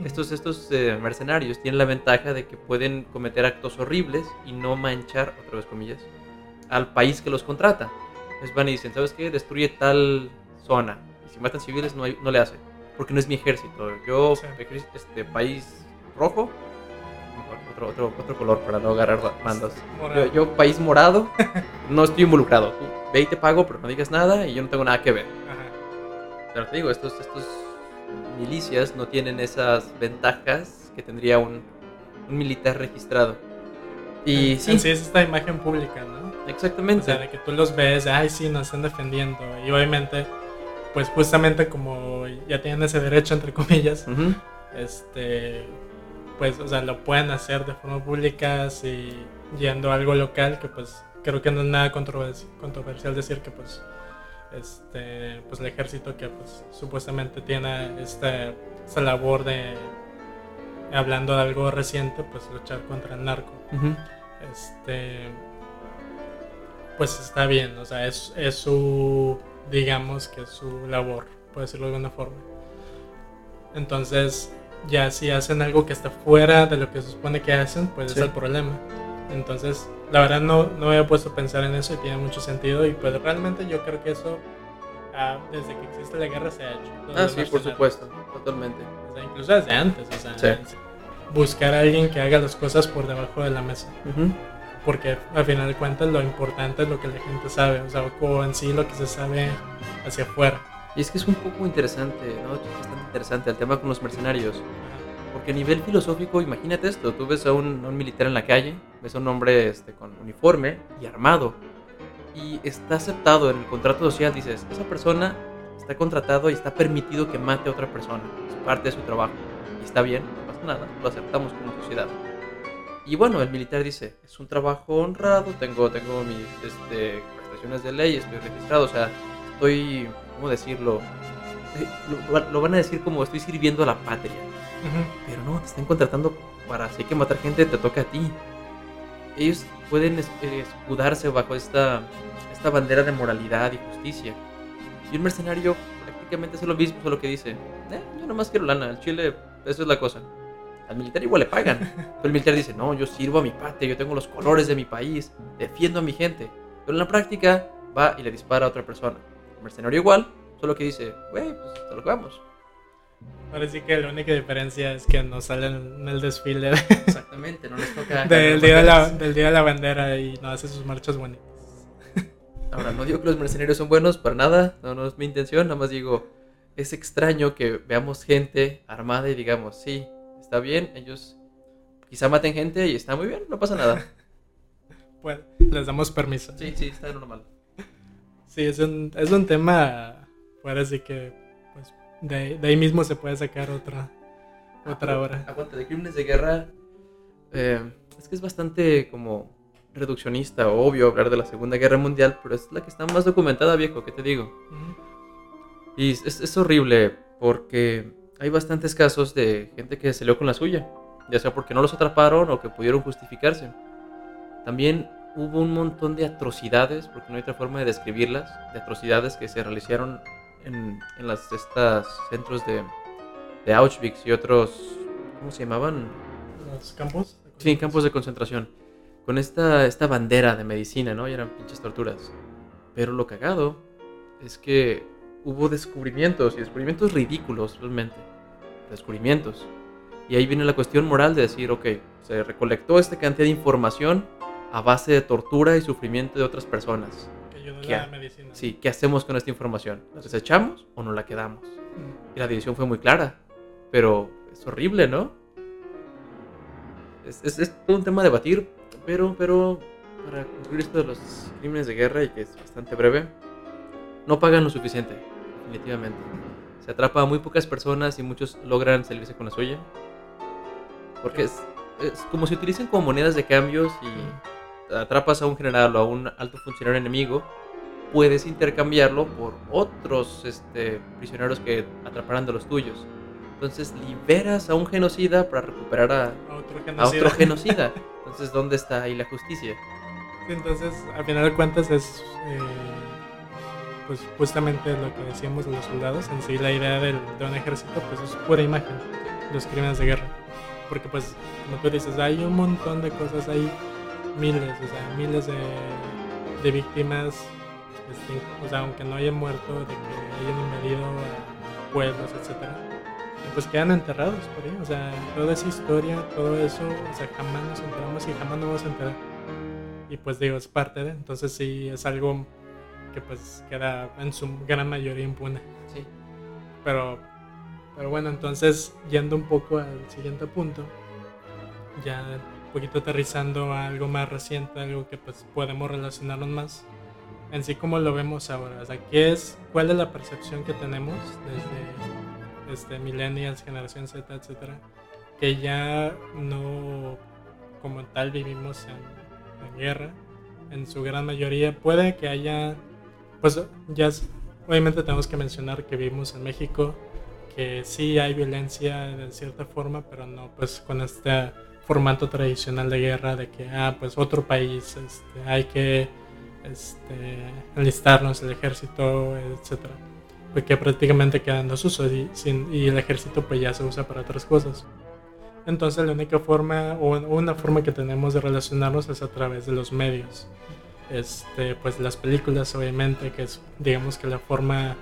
estos, estos eh, mercenarios tienen la ventaja de que pueden cometer actos horribles y no manchar, otra vez comillas, al país que los contrata. Les van y dicen, ¿sabes qué? Destruye tal zona. Y si matan civiles no, hay- no le hace. Porque no es mi ejército. Yo, Sí. este país rojo, otro, otro, otro color para no agarrar. Morado. Yo, yo, país morado, no estoy involucrado. Tú ve y te pago, pero no digas nada y yo no tengo nada que ver. Ajá. Pero te digo, estos, estos milicias no tienen esas ventajas que tendría un, un militar registrado. Y En- sí, en sí es esta imagen pública, ¿no? O exactamente. sea, de que tú los ves, ay, sí, nos están defendiendo. Y obviamente, pues justamente como ya tienen ese derecho, entre comillas, este, pues, o sea, lo pueden hacer de forma pública, si yendo a algo local, que pues creo que no es nada controvers- controversial decir que pues, este, pues el ejército que pues supuestamente tiene esta, esta labor de, hablando de algo reciente, pues luchar contra el narco este pues está bien, o sea, es, es su, digamos que es su labor, por decirlo de alguna forma. Entonces, ya si hacen algo que está fuera de lo que se supone que hacen, pues Sí. es el problema. Entonces, la verdad no, no me había puesto a pensar en eso y tiene mucho sentido y pues realmente yo creo que eso, ah, desde que existe la guerra se ha hecho. Ah, sí, por supuesto, totalmente. O sea, incluso desde antes, o sea, Sí. buscar a alguien que haga las cosas por debajo de la mesa Ujú. Porque al final de cuentas lo importante es lo que la gente sabe, o sea, o en sí lo que se sabe hacia afuera. Y es que es un poco interesante, ¿no? Es bastante interesante el tema con los mercenarios. Porque a nivel filosófico, imagínate esto, tú ves a un, a un militar en la calle, ves a un hombre este, con uniforme y armado, y está aceptado en el contrato social, dices, esa persona está contratado y está permitido que mate a otra persona, es parte de su trabajo, y está bien, no pasa nada, lo aceptamos como sociedad. Y bueno, el militar dice, es un trabajo honrado, tengo, tengo mis este, prestaciones de ley, estoy registrado, o sea, estoy, ¿cómo decirlo? Eh, Lo, lo van a decir como estoy sirviendo a la patria. Pero no, te están contratando para si hay que matar gente, te toca a ti. Ellos pueden eh, escudarse bajo esta, esta bandera de moralidad y justicia. Y un mercenario prácticamente hace lo mismo, solo que dice, eh, yo nomás quiero lana, el chile, eso es la cosa. Al militar igual le pagan. Pero el militar dice, no, yo sirvo a mi patria, yo tengo los colores de mi país, defiendo a mi gente. Pero en la práctica va y le dispara a otra persona. El mercenario igual, solo que dice, güey, pues a lo vamos. Ahora sí que la única diferencia es que no salen en el desfile de- Exactamente, no les toca. del, día de la, del día de la bandera y no hace sus marchas bonitas. Ahora, no digo que los mercenarios son buenos para nada, no, no es mi intención, nada más digo, es extraño que veamos gente armada y digamos, sí, está bien, ellos quizá maten gente y está muy bien, no pasa nada. Pues les damos permiso. Sí, sí, está normal. Sí, es un, es un tema, ahora sí que pues de, de ahí mismo se puede sacar otra, otra hora. Aguanta, de crímenes de guerra, eh, es que es bastante como reduccionista, obvio hablar de la Segunda Guerra Mundial, pero es la que está más documentada, viejo, ¿qué te digo? Ujú. Y es, es horrible porque hay bastantes casos de gente que salió con la suya, ya sea porque no los atraparon o que pudieron justificarse. También hubo un montón de atrocidades, porque no hay otra forma de describirlas, de atrocidades que se realizaron en, en las estas centros de, de Auschwitz y otros, ¿cómo se llamaban? Los campos. Sí, campos de concentración. Con esta, esta bandera de medicina, ¿no? Y eran pinches torturas. Pero lo cagado es que hubo descubrimientos y descubrimientos ridículos realmente. Descubrimientos. Y ahí viene la cuestión moral de decir, ok, se recolectó esta cantidad de información a base de tortura y sufrimiento de otras personas. ¿Qué, la medicina. Sí, ¿qué hacemos con esta información? ¿La desechamos o no la quedamos? Mm. Y la división fue muy clara, pero es horrible, ¿no? Es, es, todo un tema a debatir, pero, pero para concluir esto de los crímenes de guerra y que es bastante breve, no pagan lo suficiente, definitivamente. Se atrapa a muy pocas personas y muchos logran salirse con la suya. Porque es, es como si utilicen como monedas de cambios y atrapas a un general o a un alto funcionario enemigo, puedes intercambiarlo por otros este, prisioneros que atraparán de los tuyos. Entonces liberas a un genocida para recuperar a, otro genocida. Entonces, ¿dónde está ahí la justicia? entonces, al final de cuentas es eh, pues justamente lo que decíamos de los soldados. En sí, la idea del, de un ejército pues es pura imagen, los crímenes de guerra. Porque pues, como tú dices, hay un montón de cosas, hay miles, o sea, miles de, de víctimas, este, o sea, aunque no hayan muerto, de que hayan invadido pueblos, etcétera pues quedan enterrados por ahí. O sea, toda esa historia, todo eso, o sea, jamás nos enteramos y jamás nos vamos a enterar. Y pues digo, es parte de, entonces sí es algo que pues queda en su gran mayoría impune. Sí. Pero, pero bueno, entonces yendo un poco al siguiente punto, ya un poquito aterrizando a algo más reciente, algo que pues podemos relacionarnos más. En sí, como lo vemos ahora? O sea, ¿qué es, ¿cuál es la percepción que tenemos desde este, millennials, generación Z, etcétera, que ya no como tal vivimos en, guerra, en su gran mayoría. Puede que haya, pues ya obviamente tenemos que mencionar que vivimos en México, que sí hay violencia de cierta forma, pero no pues con este formato tradicional de guerra de que, ah, pues otro país, este, hay que este, enlistarnos el ejército, etcétera que prácticamente quedan en desuso y, y, el ejército pues ya se usa para otras cosas. Entonces la única forma o una forma que tenemos de relacionarnos es a través de los medios. Este, pues las películas obviamente, que es digamos que la forma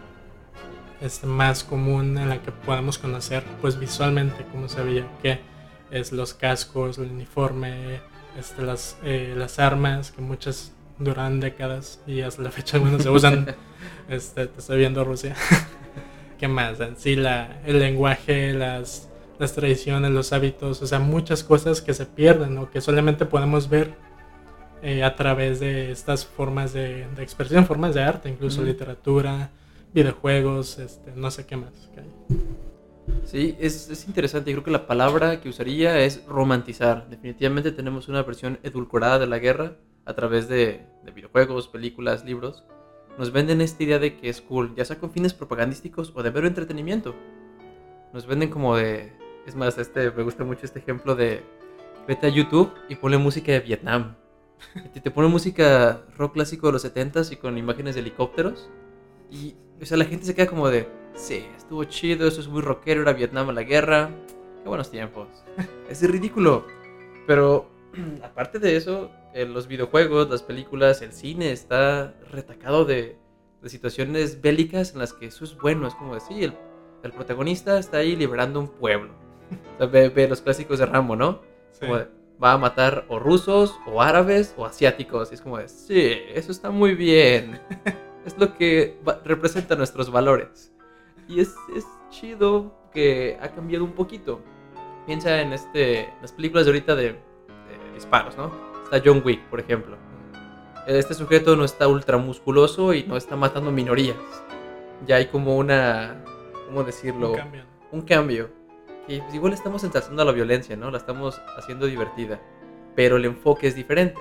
este, más común en la que podemos conocer pues visualmente como se veía, que es los cascos, el uniforme, este, las, eh, las armas, que muchas duran décadas y hasta la fecha algunos se usan. este, te estoy viendo Rusia. ¿Qué más? En sí, la, el lenguaje, las, las tradiciones, los hábitos, o sea, muchas cosas que se pierden o que solamente podemos ver eh, a través de estas formas de, de, expresión, formas de arte, incluso literatura, videojuegos, este, no sé qué más. Sí, es, es, interesante. Creo que la palabra que usaría es romantizar. Definitivamente tenemos una versión edulcorada de la guerra a través de, videojuegos, películas, libros, nos venden esta idea de que es cool, ya sea con fines propagandísticos o de mero entretenimiento. Nos venden como de... Es más, este, me gusta mucho este ejemplo de... Vete a YouTube y ponle música de Vietnam. Y te pone música rock clásico de los 70s y con imágenes de helicópteros. Y, o sea, la gente se queda como de... Sí, estuvo chido, eso es muy rockero, era Vietnam la guerra. Qué buenos tiempos. es ridículo. Pero, aparte de eso, los videojuegos, las películas, el cine está retacado de, situaciones bélicas en las que eso es bueno. Es como decir, el, protagonista está ahí liberando un pueblo. ve, los clásicos de Rambo, ¿no? Va a matar o rusos, o árabes, o asiáticos. Y es como de, sí, eso está muy bien. es lo que representa nuestros valores. Y es, es chido que ha cambiado un poquito. Piensa en este, las películas de ahorita de disparos, ¿no? Está John Wick, por ejemplo. Este sujeto no está ultra musculoso y no está matando minorías. Ya hay como una. ¿Cómo decirlo? Un cambio. Un cambio. Igual estamos ensalzando la violencia, ¿no? La estamos haciendo divertida. Pero el enfoque es diferente.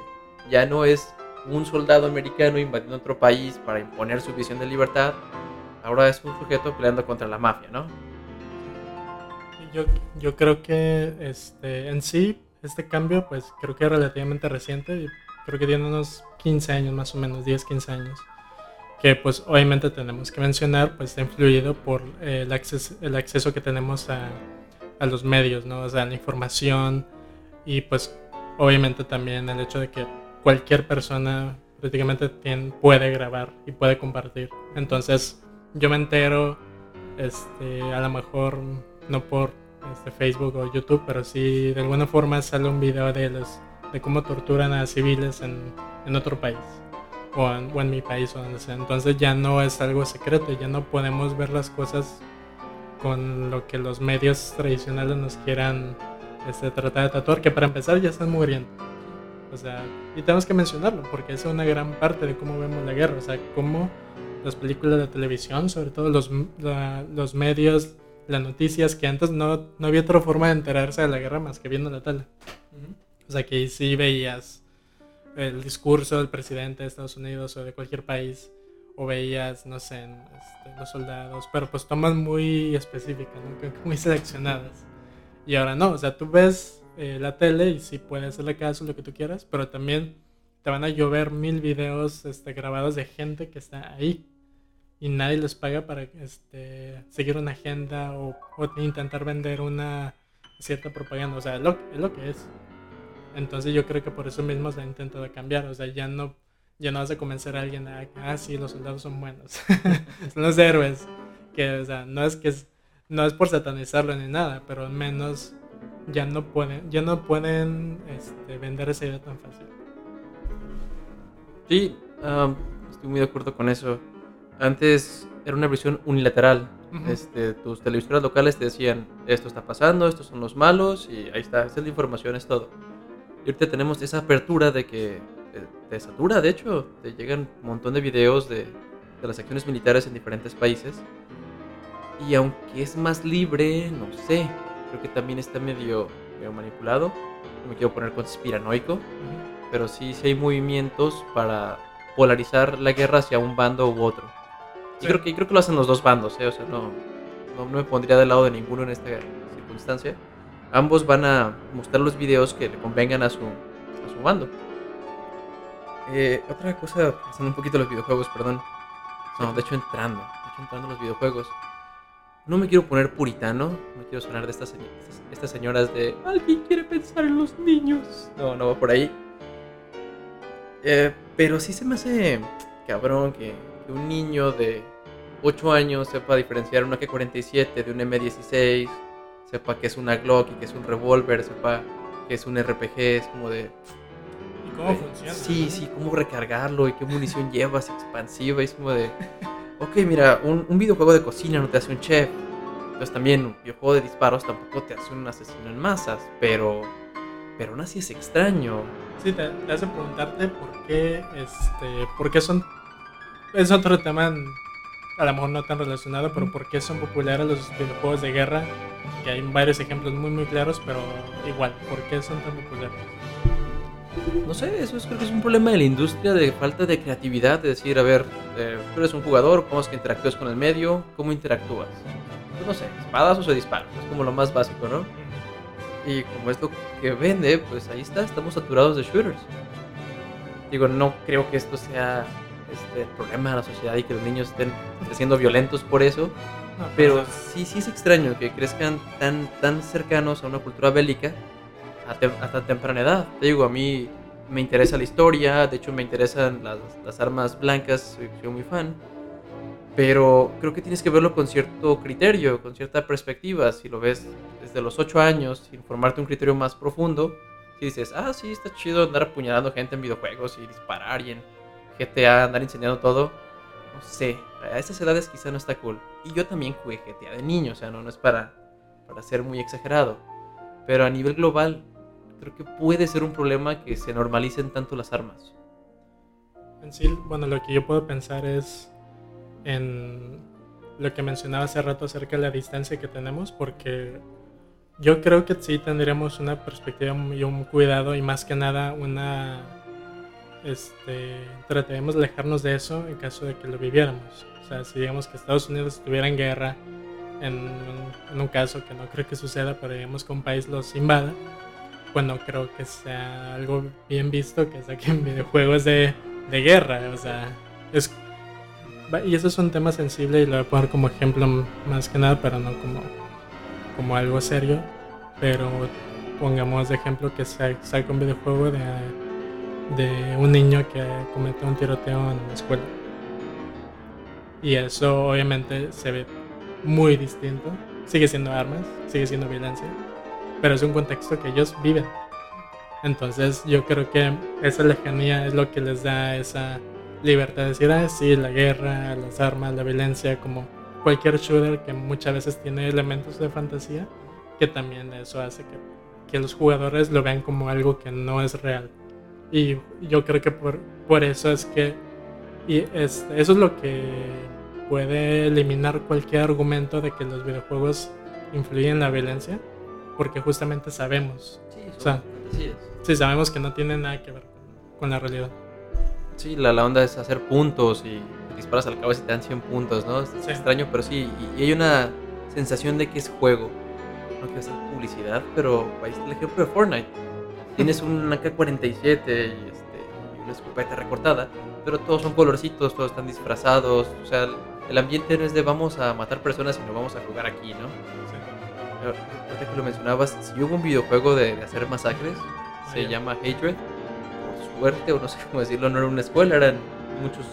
Ya no es un soldado americano invadiendo otro país para imponer su visión de libertad. Ahora es un sujeto peleando contra la mafia, ¿no? Yo, yo creo que este, en sí este cambio pues creo que es relativamente reciente, creo que tiene unos 15 años más o menos, 10, 15 años, que pues obviamente tenemos que mencionar, pues está influido por el, acceso, el acceso que tenemos a, a los medios, ¿no? O sea, la información y pues obviamente también el hecho de que cualquier persona prácticamente puede grabar y puede compartir. Entonces yo me entero, este, a lo mejor no por este, Facebook o YouTube, pero sí de alguna forma sale un video de los de cómo torturan a civiles en, en otro país o en, mi país o donde sea. Entonces ya no es algo secreto, ya no podemos ver las cosas con lo que los medios tradicionales nos quieran este, tratar de tatuar, que para empezar ya están muriendo. O sea, y tenemos que mencionarlo porque es una gran parte de cómo vemos la guerra, o sea, cómo las películas de televisión, sobre todo los, los medios, las noticias, que antes no, no había otra forma de enterarse de la guerra más que viendo la tele. O sea, que sí veías el discurso del presidente de Estados Unidos o de cualquier país, o veías, no sé, este, los soldados, pero pues tomas muy específicas, muy seleccionadas. Y ahora no, o sea, tú ves eh, la tele y sí puedes hacerle caso lo que tú quieras, pero también te van a llover mil videos este, grabados de gente que está ahí y nadie les paga para este, seguir una agenda o, intentar vender una cierta propaganda. O sea, lo, es lo que es. Entonces yo creo que por eso mismo se ha intentado cambiar. O sea, ya no, ya no vas a convencer a alguien a, ah, sí, los soldados son buenos. son los héroes. Que, o sea, no es que no es por satanizarlo ni nada, pero al menos ya no pueden, ya no pueden este, vender esa idea tan fácil. Sí, estoy muy de acuerdo con eso. Antes era una visión unilateral. este, tus televisoras locales te decían, esto está pasando, estos son los malos, y ahí está, esa es la información, es todo. Y ahorita tenemos esa apertura de que te, satura, de hecho, te llegan un montón de videos de, de las acciones militares en diferentes países. Y aunque es más libre, no sé, creo que también está medio, medio manipulado. No me quiero poner conspiranoico, pero sí, sí hay movimientos para polarizar la guerra hacia un bando u otro. Y creo que, creo que lo hacen los dos bandos, ¿eh? o sea, no, no, no me pondría del lado de ninguno en esta circunstancia ambos van a mostrar los videos que le convengan a su, a su bando. Eh, otra cosa, pasando un poquito los videojuegos, perdón. No, de hecho entrando, de hecho entrando los videojuegos. No me quiero poner puritano, no quiero sonar de estas, estas, señoras de alguien quiere pensar en los niños. No, no va por ahí. Eh, pero sí se me hace cabrón que, que un niño de 8 años sepa diferenciar una K-47 de un M16 sepa que es una Glock y que es un revólver, sepa que es un RPG, es como de... ¿Y cómo funciona? Sí, sí, cómo recargarlo y qué munición llevas expansiva, y es como de... Ok, mira, un, videojuego de cocina no te hace un chef, entonces también un videojuego de disparos tampoco te hace un asesino en masas, pero... Pero aún así es extraño. Sí, te, hace preguntarte por qué, este, por qué son... Es otro tema a lo mejor no tan relacionado, pero por qué son populares los videojuegos de guerra, que hay varios ejemplos muy muy claros, pero igual, ¿por qué son tan populares? No sé, eso es, creo que es un problema de la industria de falta de creatividad, de decir, a ver, eh, tú eres un jugador, ¿cómo es que interactúas con el medio? ¿Cómo interactúas? Pues no sé, espadas o disparos, es como lo más básico, ¿no? Y como esto que vende, pues ahí está, estamos saturados de shooters. Digo, no creo que esto sea este, problema de la sociedad y que los niños estén siendo violentos por eso. pero sí, sí es extraño que crezcan tan, tan cercanos a una cultura bélica a, tan temprana edad. Te digo, a mí me interesa la historia, de hecho me interesan las, las armas blancas, soy, muy fan. Pero creo que tienes que verlo con cierto criterio, con cierta perspectiva. Si lo ves desde los 8 años, sin formarte un criterio más profundo, si dices, ah, sí, está chido andar apuñalando gente en videojuegos y disparar y en GTA, andar enseñando todo, no sé, a esas edades quizá no está cool. Y yo también jugué GTA de niño, o sea, no, no es para, para ser muy exagerado. Pero a nivel global, creo que puede ser un problema que se normalicen tanto las armas. En sí, bueno, lo que yo puedo pensar es en lo que mencionaba hace rato acerca de la distancia que tenemos, porque yo creo que sí tendríamos una perspectiva y un cuidado y más que nada una este, trataremos de alejarnos de eso en caso de que lo viviéramos. O sea, si digamos que Estados Unidos estuviera en guerra, en, un caso que no creo que suceda, pero digamos que un país los invada, pues no creo que sea algo bien visto que saquen videojuegos de, de guerra. O sea, y eso es un tema sensible y lo voy a poner como ejemplo más que nada, pero no como, como algo serio. Pero pongamos de ejemplo que saque un videojuego de de un niño que cometió un tiroteo en la escuela. Y eso obviamente se ve muy distinto sigue siendo armas, sigue siendo violencia, pero es un contexto que ellos viven. Entonces yo creo que esa lejanía es lo que les da esa libertad de decir, ah, sí, la guerra, las armas, la violencia, como cualquier shooter que muchas veces tiene elementos de fantasía, que también eso hace que, que los jugadores lo vean como algo que no es real. Y yo creo que por, por eso es que y es, eso es lo que puede eliminar cualquier argumento de que los videojuegos influyen en la violencia, porque justamente sabemos. Sí, O sea, sí, sabemos que no tiene nada que ver con, con la realidad. Sí, la, la onda es hacer puntos y disparas al cabo y te dan 100 puntos, ¿no? Es Sí. extraño, pero sí. Y, y hay una sensación de que es juego. No quiero hacer publicidad, pero ahí está el ejemplo de Fortnite. Tienes un AK-47 y, este, y una escopeta recortada, pero todos son colorcitos, todos están disfrazados. O sea, el, el ambiente no es de vamos a matar personas, sino vamos a jugar aquí, ¿no? Eh, Ahorita que lo mencionabas, si hubo un videojuego de, de hacer masacres, se ya. llama Hatred. Por suerte, o no sé cómo decirlo, no era una escuela, eran muchos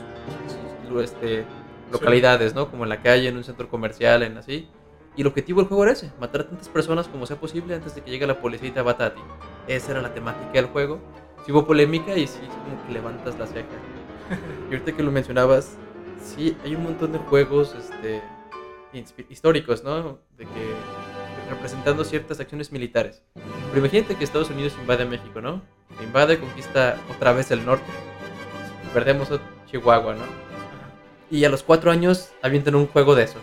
este, localidades, ¿no? Como en la calle, en un centro comercial, en así. Y el objetivo del juego era ese, matar a tantas personas como sea posible antes de que llegue la policía y te abata a ti. Esa era la temática del juego. Si hubo polémica y sí, es como que levantas la ceja. y ahorita que lo mencionabas, sí, hay un montón de juegos este, históricos, ¿no? De que representando ciertas acciones militares. Pero imagínate que Estados Unidos invade México, ¿no? Invade, conquista otra vez el norte. Perdemos a Chihuahua, ¿no? Y a los cuatro años avientan un juego de eso.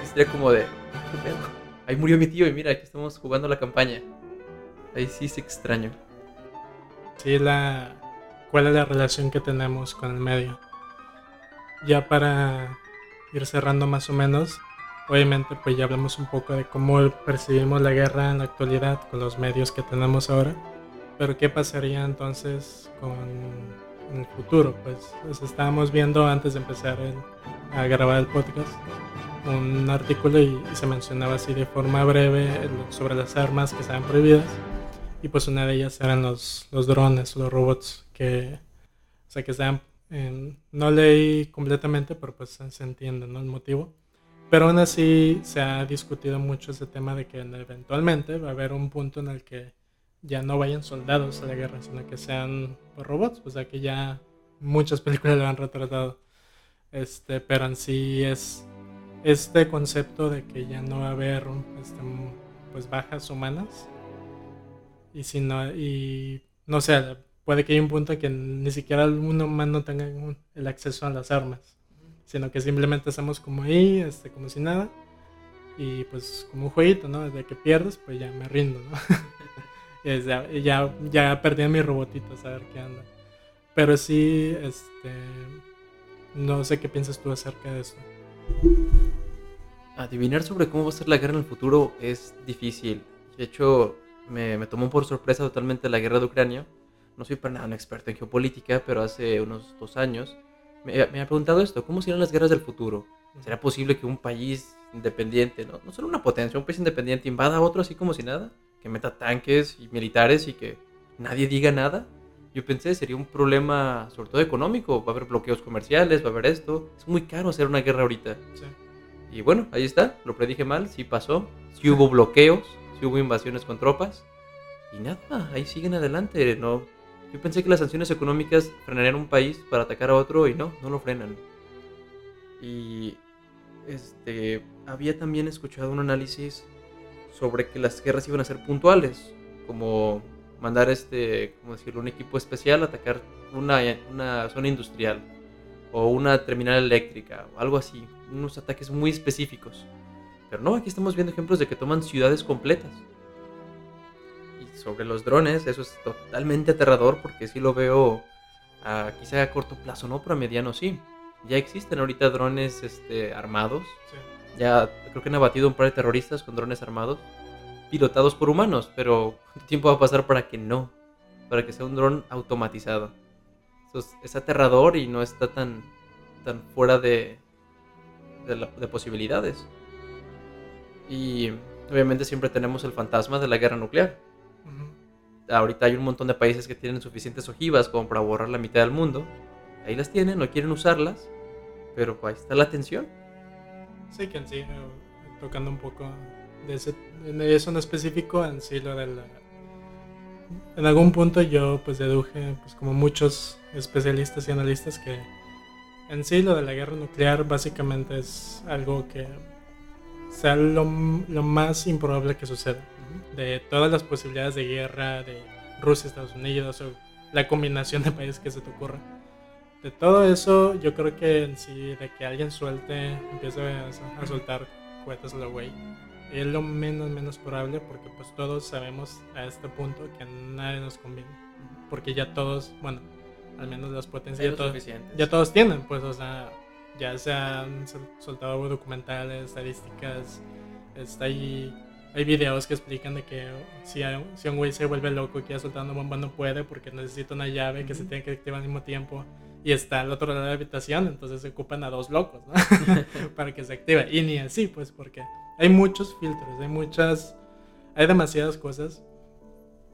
Sí, sería como de. "¿Qué pedo? Ahí murió mi tío y mira, aquí estamos jugando la campaña. Ahí sí es extraño. Sí, la, cuál es la relación que tenemos con el medio. Ya para ir cerrando más o menos, obviamente pues ya hablamos un poco de cómo percibimos la guerra en la actualidad con los medios que tenemos ahora. Pero ¿qué pasaría entonces con el futuro? Pues, pues, estábamos viendo antes de empezar a grabar el podcast un artículo y, se mencionaba así de forma breve sobre las armas que estaban prohibidas. Y pues una de ellas eran los, drones, los robots que, o sea, que estaban, no leí completamente, pero pues se entiende, ¿no? El motivo. Pero aún así se ha discutido mucho ese tema de que eventualmente va a haber un punto en el que ya no vayan soldados a la guerra, sino que sean pues, robots, o sea que ya muchas películas lo han retratado. Este, pero en sí es este concepto de que ya no va a haber este, pues bajas humanas y si no y no sé puede que haya un punto en que ni siquiera un humano tenga el acceso a las armas sino que simplemente estamos como ahí este como si nada. Y pues como un jueguito no desde que pierdes pues ya me rindo no y ya, ya ya perdí a mi robotito a saber qué anda pero sí este no sé qué piensas tú acerca de eso. Adivinar sobre cómo va a ser la guerra en el futuro es difícil. De hecho, me, me tomó por sorpresa totalmente la guerra de Ucrania. No soy para nada un experto en geopolítica, pero hace unos dos años me, me ha preguntado esto, ¿cómo serán las guerras del futuro? ¿Será posible que un país independiente, no, no solo una potencia, un país independiente invada a otro así como si nada? Que meta tanques y militares y que nadie diga nada. Yo pensé, sería un problema sobre todo económico. Va a haber bloqueos comerciales, va a haber esto. Es muy caro hacer una guerra ahorita. Sí. Y bueno, ahí está, lo predije mal, sí pasó, sí hubo bloqueos, sí hubo invasiones con tropas. Y nada, ahí siguen adelante, ¿no? Yo pensé que las sanciones económicas frenarían un país para atacar a otro y no, no lo frenan. Y este, había también escuchado un análisis sobre que las guerras iban a ser puntuales, como mandar este, como decirlo, un equipo especial a atacar una, una zona industrial o una terminal eléctrica o algo así, unos ataques muy específicos. Pero no, aquí estamos viendo ejemplos de que toman ciudades completas. Sobre los drones, eso es totalmente aterrador porque sí lo veo a, quizá a corto plazo, no, pero a mediano sí. Ya existen ahorita drones este, armados. Sí. Ya creo que han abatido un par de terroristas con drones armados, pilotados por humanos, pero ¿cuánto tiempo va a pasar para que no? Para que sea un dron automatizado. Eso es, es aterrador y no está tan, tan fuera de, de, la- de posibilidades. Y obviamente siempre tenemos el fantasma de la guerra nuclear. Ahorita hay un montón de países que tienen suficientes ojivas como para borrar la mitad del mundo. Ahí las tienen, no quieren usarlas, pero ahí está la tensión. Sí, que en sí, eh, tocando un poco de, ese, eso en específico, en sí lo de la... En algún punto yo pues deduje, pues como muchos especialistas y analistas, que en sí lo de la guerra nuclear básicamente es algo que sea lo, lo más improbable que suceda. De todas las posibilidades de guerra de Rusia, Estados Unidos o la combinación de países que se te ocurra. De todo eso, yo creo que en sí, de que alguien suelte, empiece a, a soltar cohetes a la güey, es lo menos, menos probable porque pues todos sabemos a este punto que a nadie nos conviene. Porque ya todos, bueno, al menos las potencias ya todos, ya todos tienen, pues, o sea, ya se han soltado documentales, estadísticas, está ahí, hay videos que explican de que si, si un güey se vuelve loco y quiere soltar una bomba no puede porque necesita una llave que se tiene que activar al mismo tiempo y está al otro lado de la habitación, entonces se ocupan a dos locos, ¿no? Para que se active. Y ni así, pues, porque hay muchos filtros, hay muchas, hay demasiadas cosas.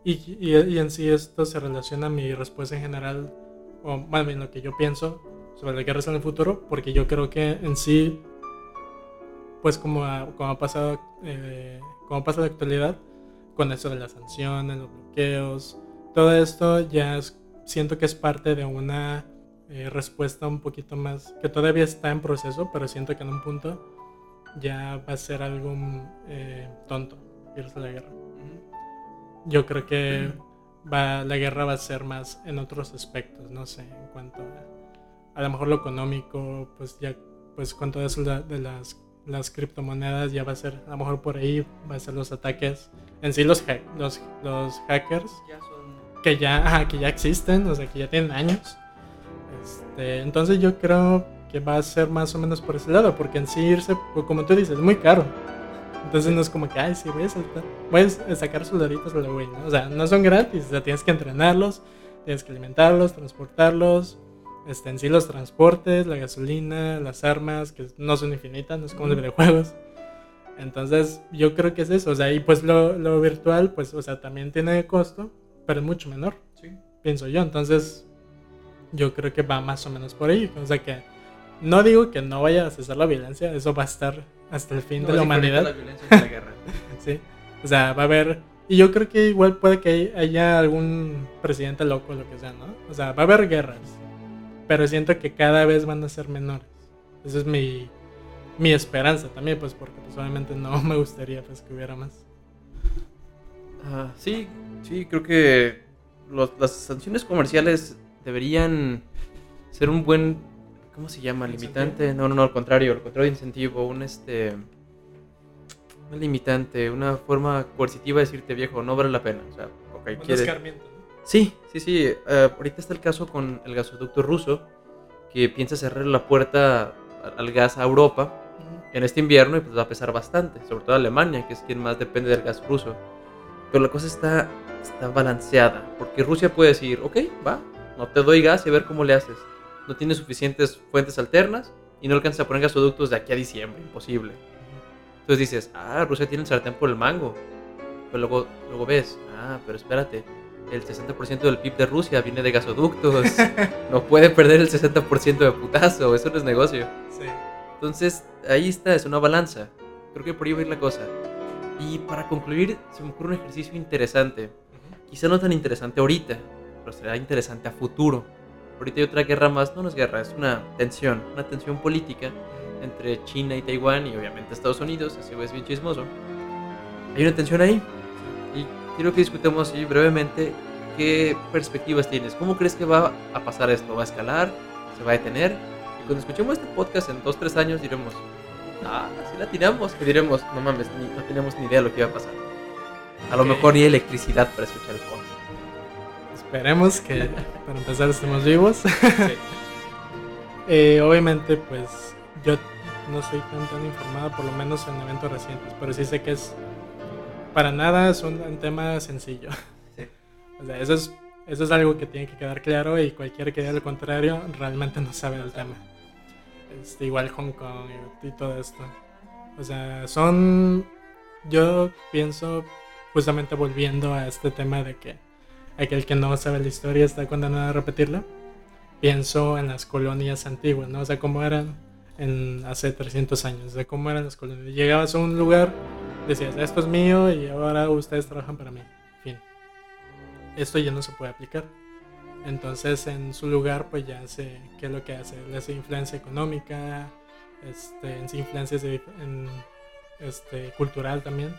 Y, y, y en sí esto se relaciona a mi respuesta en general, o más bien lo que yo pienso sobre la guerra en el futuro, porque yo creo que en sí, pues como ha, como ha pasado, eh, como pasa en la actualidad, con eso de las sanciones, los bloqueos, todo esto ya es, siento que es parte de una eh, respuesta un poquito más, que todavía está en proceso, pero siento que en un punto ya va a ser algo eh, tonto irse a la guerra. Yo creo que va, la guerra va a ser más en otros aspectos, no sé, en cuanto a, a lo mejor lo económico, pues ya, pues con todo eso de las, las criptomonedas ya va a ser, a lo mejor por ahí va a ser los ataques, en sí los, los, los hackers, que, ya, que ya existen, o sea, que ya tienen años. Este, entonces yo creo que va a ser más o menos por ese lado, porque en sí irse, pues, como tú dices, es muy caro. Entonces no es como que, ay, sí, voy a saltar, voy a sacar soldaditos de la güey, ¿no? O sea, no son gratis, o sea, tienes que entrenarlos, tienes que alimentarlos, transportarlos, este, en sí los transportes, la gasolina, las armas, que no son infinitas, no es como los videojuegos. Entonces, yo creo que es eso, o sea, y pues lo, lo virtual, pues, o sea, también tiene costo, pero es mucho menor, sí. pienso yo. Entonces, yo creo que va más o menos por ahí, o sea que no digo que no vaya a cesar la violencia, eso va a estar hasta el fin No, de la humanidad. La violencia es la guerra. sí. O sea, va a haber. Y yo creo que igual puede que haya algún presidente loco o lo que sea, ¿no? O sea, va a haber guerras. Pero siento que cada vez van a ser menores. Esa es mi, mi esperanza también, pues, porque pues, obviamente no me gustaría pues, que hubiera más. Ah, sí, sí, creo que los- las sanciones comerciales deberían ser un buen, ¿cómo se llama? Limitante. No, no, no, al contrario, al contrario de incentivo, un este, un limitante, una forma coercitiva de decirte viejo, no vale la pena. O sea, ok, Un quieres. Sí, sí, sí. eh, ahorita está el caso con el gasoducto ruso que piensa cerrar la puerta al- gas a Europa en este invierno y pues va a pesar bastante, sobre todo Alemania, que es quien más depende del gas ruso. Pero la cosa está, está balanceada, porque Rusia puede decir, ok, va, no te doy gas y a ver cómo le haces. No tienes suficientes fuentes alternas y no alcanzas a poner gasoductos de aquí a diciembre, imposible. Entonces dices, ah, Rusia tiene el sartén por el mango. Pero luego, luego ves, ah, pero espérate, el 60% del PIB de Rusia viene de gasoductos. no puede perder el 60% de putazo, eso no es negocio. Sí. Entonces, ahí está, es una balanza. Creo que por ahí va a ir la cosa. Y para concluir, se me ocurre un ejercicio interesante. Quizá no tan interesante ahorita, pero será interesante a futuro. Ahorita hay otra guerra más, no, no es guerra, es una tensión, una tensión política entre China y Taiwán y obviamente Estados Unidos, así es bien chismoso. Hay una tensión ahí y quiero que discutamos así brevemente qué perspectivas tienes, cómo crees que va a pasar esto, va a escalar, se va a detener. Y cuando escuchemos este podcast en 2-3 años diremos, ah, así la tiramos, y diremos, no mames, ni- no teníamos ni idea de lo que iba a pasar. A lo Ok. mejor ni electricidad para escuchar el podcast. Esperemos que para empezar estemos vivos. Eh, obviamente, pues yo no soy tan, tan informado, por lo menos en eventos recientes, pero sí sé que es para nada es un, un tema sencillo. Sí. O sea, eso es, eso es algo que tiene que quedar claro y cualquiera que diga lo contrario realmente no sabe del tema. Este, igual Hong Kong y, todo esto. O sea, son, yo pienso, justamente volviendo a este tema de que aquel que no sabe la historia está condenado a repetirla. Pienso en las colonias antiguas, ¿no? O sea, cómo eran en hace 300 años, de cómo eran las colonias. Llegabas a un lugar, decías, esto es mío y ahora ustedes trabajan para mí. Fin. Esto ya no se puede aplicar. Entonces en su lugar pues ya sé qué es lo que hace. Le hace influencia económica, este, en influencias de, en, este, cultural también.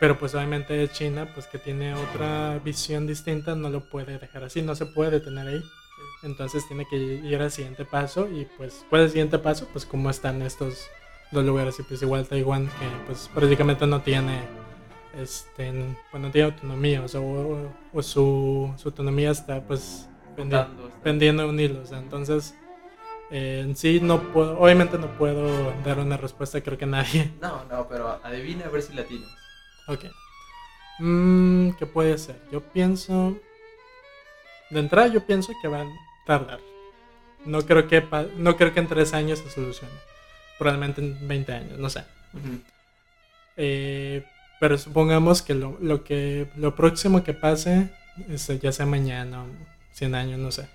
Pero pues obviamente China, pues que tiene otra visión distinta, no lo puede dejar así, no se puede detener ahí. Entonces tiene que ir al siguiente paso y pues ¿cuál es el siguiente paso? Pues cómo están estos dos lugares y pues igual Taiwán que pues prácticamente no tiene este pues no tiene autonomía o, sea, o, su, su, autonomía está pues pendiendo un hilo o sea, entonces eh, en sí no puedo obviamente no puedo dar una respuesta creo que nadie no no pero adivina a ver si la tienes Ok. Mm, ¿Qué puede ser? Yo pienso... De entrada yo pienso que van a tardar. No creo que, no creo que en tres años se solucione. Probablemente en 20 años, no sé. Eh, pero supongamos que lo, lo, que lo próximo que pase, ya sea mañana o 100 años, no sé.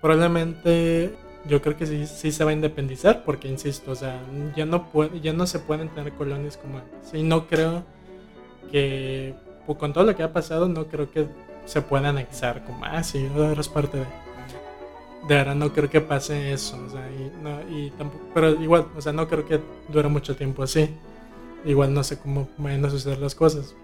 Probablemente yo creo que sí, sí se va a independizar porque, insisto, o sea, ya no, puede, ya no se pueden tener colonias como antes. Y no creo que, con todo lo que ha pasado, no creo que se pueda anexar como, ah, sí, eres parte de... De verdad no creo que pase eso, o sea, y, no, y tampoco, pero igual, o sea, no creo que dure mucho tiempo así. Igual no sé cómo van a suceder las cosas.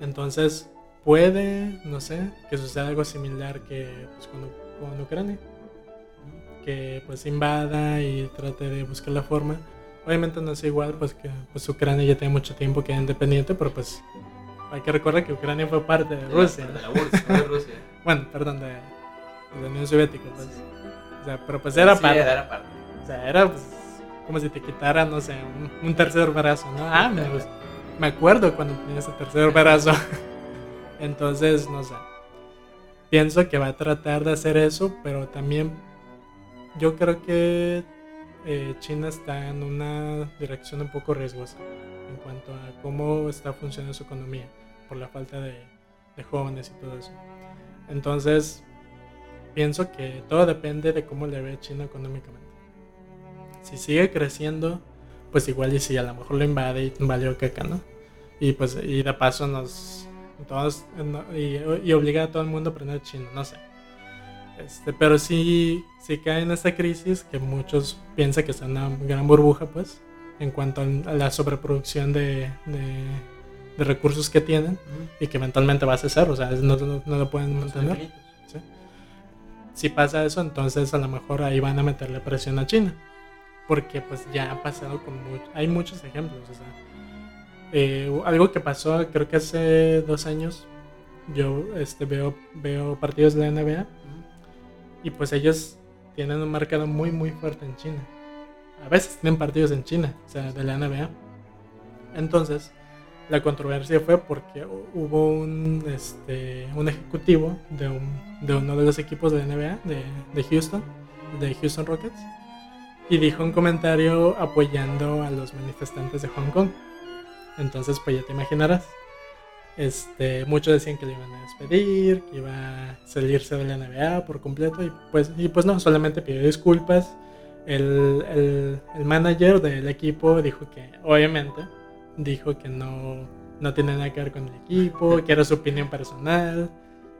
Entonces, puede, no sé, que suceda algo similar que pues, con, con Ucrania que pues invada y trate de buscar la forma. Obviamente no es igual, pues que pues Ucrania ya tiene mucho tiempo que es independiente, pero pues hay que recordar que Ucrania fue parte de Rusia. De la, de Rusia. bueno, perdón, de, la Unión Soviética, pues. O sea, pero pues era parte. Era parte. O sea, era pues, como si te quitara, no sé, un, tercer brazo, ¿no? Ah, me, me acuerdo cuando tenía ese tercer brazo. Entonces, no sé. Pienso que va a tratar de hacer eso, pero también yo creo que eh, China está en una dirección un poco riesgosa en cuanto a cómo está funcionando su economía por la falta de, jóvenes y todo eso. Entonces, pienso que todo depende de cómo le ve China económicamente. Si sigue creciendo, pues igual y si a lo mejor lo invade y valió caca, ¿no? Y pues y de paso nos todos y, y obliga a todo el mundo a aprender chino, no sé. Este, pero sí, sí cae en esta crisis que muchos piensan que está en una gran burbuja, pues, en cuanto a la sobreproducción de, de, recursos que tienen y que eventualmente va a cesar, o sea, no, no, lo pueden mantener. Si pasa eso, entonces a lo mejor ahí van a meterle presión a China, porque pues ya ha pasado con mucho, hay muchos ejemplos, o sea, eh, algo que pasó creo que hace dos años, yo este, veo, veo partidos de la NBA y pues ellos tienen un mercado muy, muy fuerte en China. A veces tienen partidos en China, o sea, de la NBA. Entonces, la controversia fue porque hubo un, este, un ejecutivo de, de uno de los equipos de NBA, de, de Houston, de Houston Rockets, y dijo un comentario apoyando a los manifestantes de Hong Kong. Entonces, pues ya te imaginarás. Este, muchos decían que le iban a despedir, que iba a salirse de la NBA por completo y pues, y pues no, solamente pidió disculpas. El, el, el, manager del equipo dijo que, obviamente, dijo que no, no tiene nada que ver con el equipo, que era su opinión personal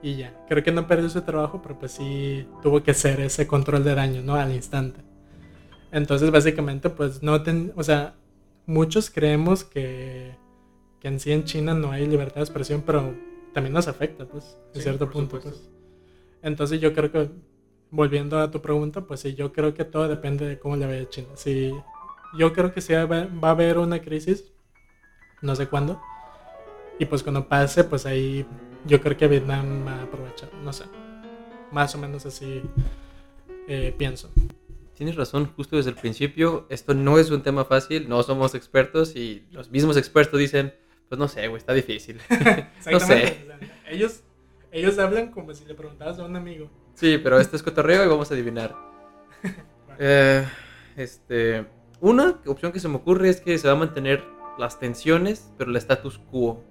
y ya. Creo que no perdió su trabajo, pero pues sí tuvo que hacer ese control de daño, ¿no? Al instante. Entonces, básicamente, pues no, ten, o sea, muchos creemos que que en sí en China no hay libertad de expresión, pero también nos afecta, pues, en cierto punto. Pues. Entonces yo creo que, volviendo a tu pregunta, pues sí, yo creo que todo depende de cómo le vaya China. Si, yo creo que sí va, a haber una crisis, no sé cuándo, y pues cuando pase, pues ahí yo creo que Vietnam va a aprovechar, no sé, más o menos así eh, pienso. Tienes razón, justo desde el principio, esto no es un tema fácil, no somos expertos y los mismos expertos dicen, pues no sé, güey, está difícil. no sé. ellos, ellos hablan como si le preguntabas a un amigo. Sí, pero este es cotorreo y vamos a adivinar. Eh, este, una opción que se me ocurre es que se va a mantener las tensiones, pero el status quo.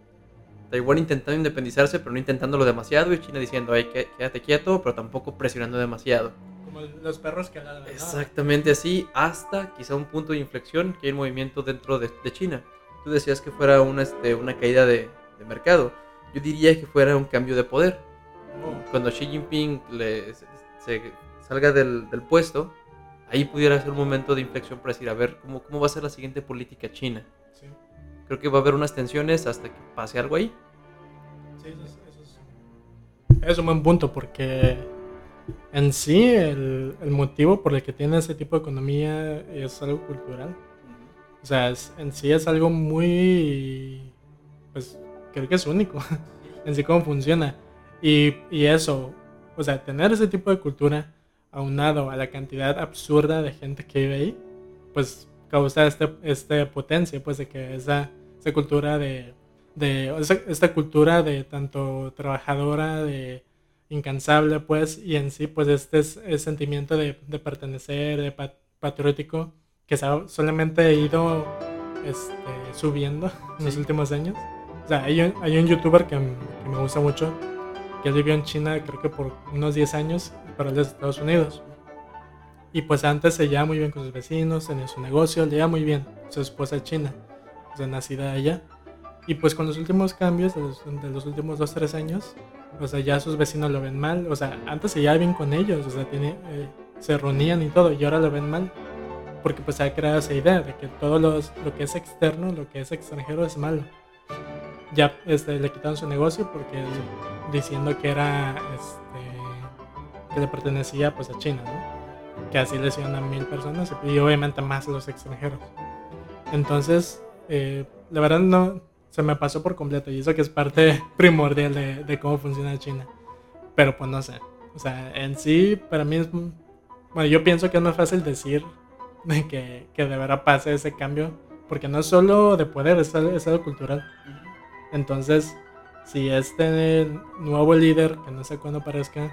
Taiwán intentando independizarse, pero no intentándolo demasiado. Y China diciendo, ay, quédate quieto, pero tampoco presionando demasiado. Como los perros que. ¿no? Exactamente así, hasta quizá un punto de inflexión que hay un movimiento dentro de, de China. Tú decías que fuera una, este, una caída de, de mercado. Yo diría que fuera un cambio de poder. Oh, Cuando Xi Jinping le, se, se salga del, del puesto, ahí pudiera ser un momento de inflexión para decir, a ver, ¿cómo, cómo va a ser la siguiente política china? Creo que va a haber unas tensiones hasta que pase algo ahí. Sí, eso es, eso es- es un buen punto porque en sí el, el motivo por el que tiene ese tipo de economía es algo cultural. O sea, es- en sí es algo muy, pues creo que es único en sí cómo funciona. Y, y eso, o sea, tener ese tipo de cultura aunado a la cantidad absurda de gente que vive ahí, pues causa este, este potencia, pues de que esa, esa cultura de, de o sea, esta cultura de tanto trabajadora, de incansable, pues, y en sí, pues este es el sentimiento de, de pertenecer, de pa- patriótico, que se ha solamente ido este, subiendo en los últimos años. O sea, hay un, hay un youtuber que, me gusta mucho, que él vivió en China creo que por unos 10 años, pero él es de Estados Unidos. Y pues antes se llevaba muy bien con sus vecinos, tenía su negocio, le llevaba muy bien. Su esposa es china, o sea, nacida allá. Y pues con los últimos cambios de los, últimos 2-3 años, o sea, ya sus vecinos lo ven mal. O sea, antes se llevaba bien con ellos, o sea, tiene, eh, se reunían y todo, y ahora lo ven mal. Porque pues se ha creado esa idea de que todo los, lo que es externo, lo que es extranjero es malo. Ya este, le quitaron su negocio porque diciendo que era este, que le pertenecía pues a China, ¿no? Que así le hicieron a mil personas y obviamente más los extranjeros. Entonces, eh, la verdad no se me pasó por completo y eso que es parte primordial de, de cómo funciona China. Pero pues no sé. O sea, en sí, para mí es... Bueno, yo pienso que es más fácil decir de que, que de verdad pase ese cambio. Porque no es solo de poder, es algo, es algo cultural. Entonces, si este nuevo líder, que no sé cuándo parezca,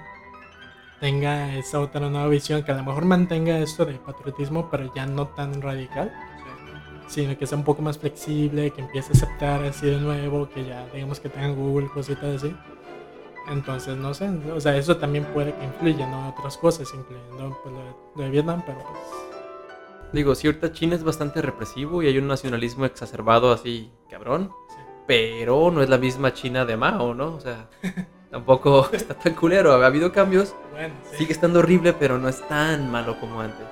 tenga esa otra nueva visión, que a lo mejor mantenga esto de patriotismo, pero ya no tan radical, sino que sea un poco más flexible, que empiece a aceptar así de nuevo, que ya digamos que tenga Google, cositas así. Entonces, no sé, o sea, eso también puede que influya, ¿no? Otras cosas, incluyendo pues, lo, de, lo de Vietnam, pero pues... Digo, si ahorita China es bastante represivo y hay un nacionalismo exacerbado así, cabrón. Sí. Pero no es la misma China de Mao, ¿no? O sea, tampoco está tan culero. Ha habido cambios. Bueno, sí. Sigue estando horrible, pero no es tan malo como antes.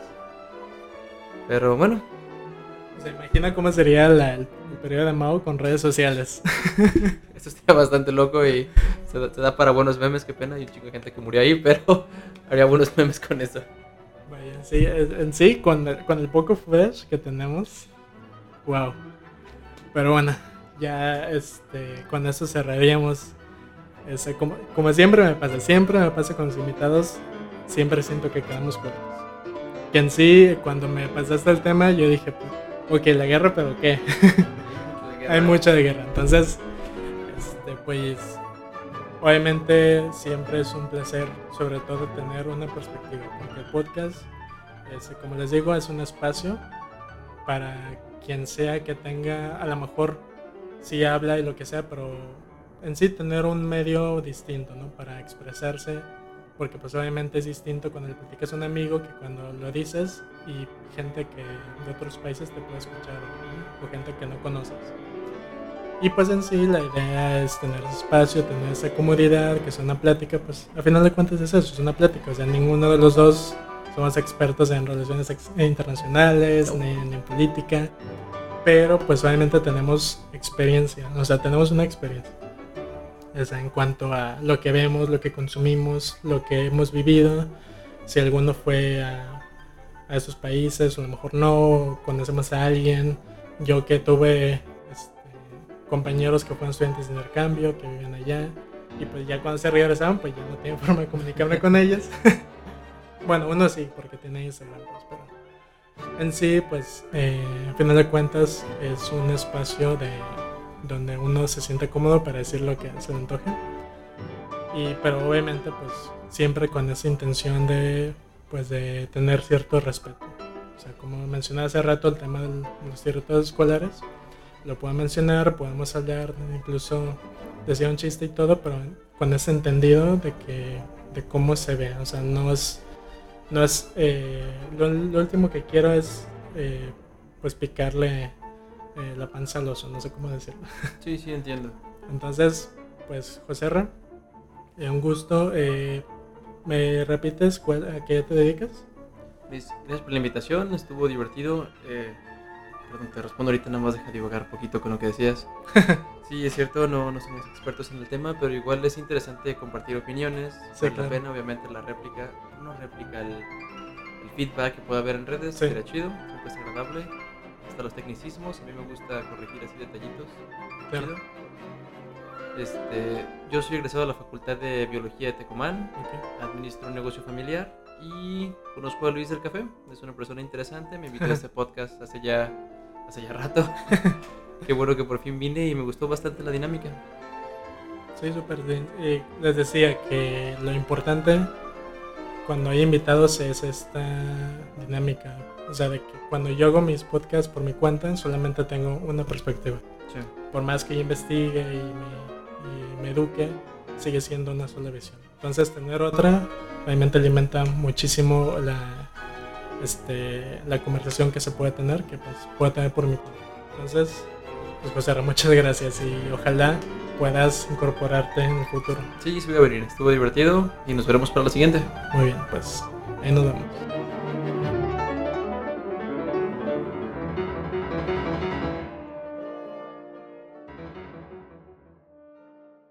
Pero bueno, Se imagina cómo sería la- el, periodo de Mao con redes sociales. esto está bastante loco y se da, se da para buenos memes. Qué pena, hay un chico de gente que murió ahí, pero haría buenos memes con eso. Vaya, sí, en sí, con el, con el poco footage que tenemos, wow. Pero bueno, ya este, con eso cerraríamos. Ese, como, como siempre me pasa, siempre me pasa con los invitados, siempre siento que quedamos cortos. Que en sí, cuando me pasaste el tema, yo dije, pues, ok, la guerra, pero ¿qué? Hay mucho de guerra. Entonces, este, pues, obviamente siempre es un placer, sobre todo, tener una perspectiva, porque el podcast, este, como les digo, es un espacio para quien sea que tenga, a lo mejor, sí habla y lo que sea, pero en sí tener un medio distinto, ¿no? Para expresarse, porque pues obviamente es distinto cuando le platicas a un amigo que cuando lo dices y gente que de otros países te puede escuchar o gente que no conoces. Y pues en sí la idea es tener espacio, tener esa comodidad, que sea una plática, pues a final de cuentas es eso, es una plática, o sea, ninguno de los dos somos expertos en relaciones internacionales, ni, ni en política, pero pues obviamente tenemos experiencia, o sea, tenemos una experiencia. En cuanto a lo que vemos, lo que consumimos, lo que hemos vivido, si alguno fue a, esos países o a lo mejor no, conocemos a alguien, yo que tuve este, compañeros que fueron estudiantes de intercambio, que viven allá, y pues ya cuando se regresaban, pues ya no tenía forma de comunicarme con ellos. bueno, uno sí, porque tiene Instagram, pero en sí, pues, eh, a final de cuentas, es un espacio de donde uno se siente cómodo para decir lo que se le antoje. Y, pero obviamente, pues, siempre con esa intención de, pues, de tener cierto respeto. O sea, como mencioné hace rato, el tema de los tiroteos escolares, lo puedo mencionar, podemos hablar, incluso decir un chiste y todo, pero con ese entendido de que, de cómo se ve. O sea, no es, no es... eh, lo, lo último que quiero es eh, pues picarle eh, la panza al oso, no sé cómo decirlo. Sí, sí, entiendo. Entonces, pues José Ra, eh, un gusto. eh, ¿Me repites cuál- a qué te dedicas? Gracias por la invitación, estuvo divertido. Eh, perdón, te respondo ahorita, nada más deja divagar un poquito con lo que decías. Sí, es cierto, no, no somos expertos en el tema, pero igual es interesante compartir opiniones. Sí, vale claro. la pena, obviamente, la réplica, no réplica, el, el feedback que pueda haber en redes, Sí. sería chido, siempre es agradable. Hasta los tecnicismos, a mí me gusta corregir así detallitos. Claro. Este, yo soy egresado de la Facultad de Biología de Tecomán, Ok. administro un negocio familiar y conozco a Luis del Café. Es una persona interesante. Me invitó a este podcast hace ya, hace ya rato. Qué bueno que por fin vine y me gustó bastante la dinámica. Sí, súper. Y les decía que lo importante cuando hay invitados es esta dinámica. O sea, de que cuando yo hago mis podcasts por mi cuenta, solamente tengo una perspectiva. Sí. Por más que investigue y me, y me eduque, sigue siendo una sola visión. Entonces, tener otra realmente alimenta muchísimo la, este, la conversación que se puede tener, que pues puedo tener por mi cuenta. Entonces, pues José Ra, muchas gracias y ojalá puedas incorporarte en el futuro. Sí, sí voy a venir. Estuvo divertido y nos veremos para la siguiente. Muy bien, pues ahí nos vemos.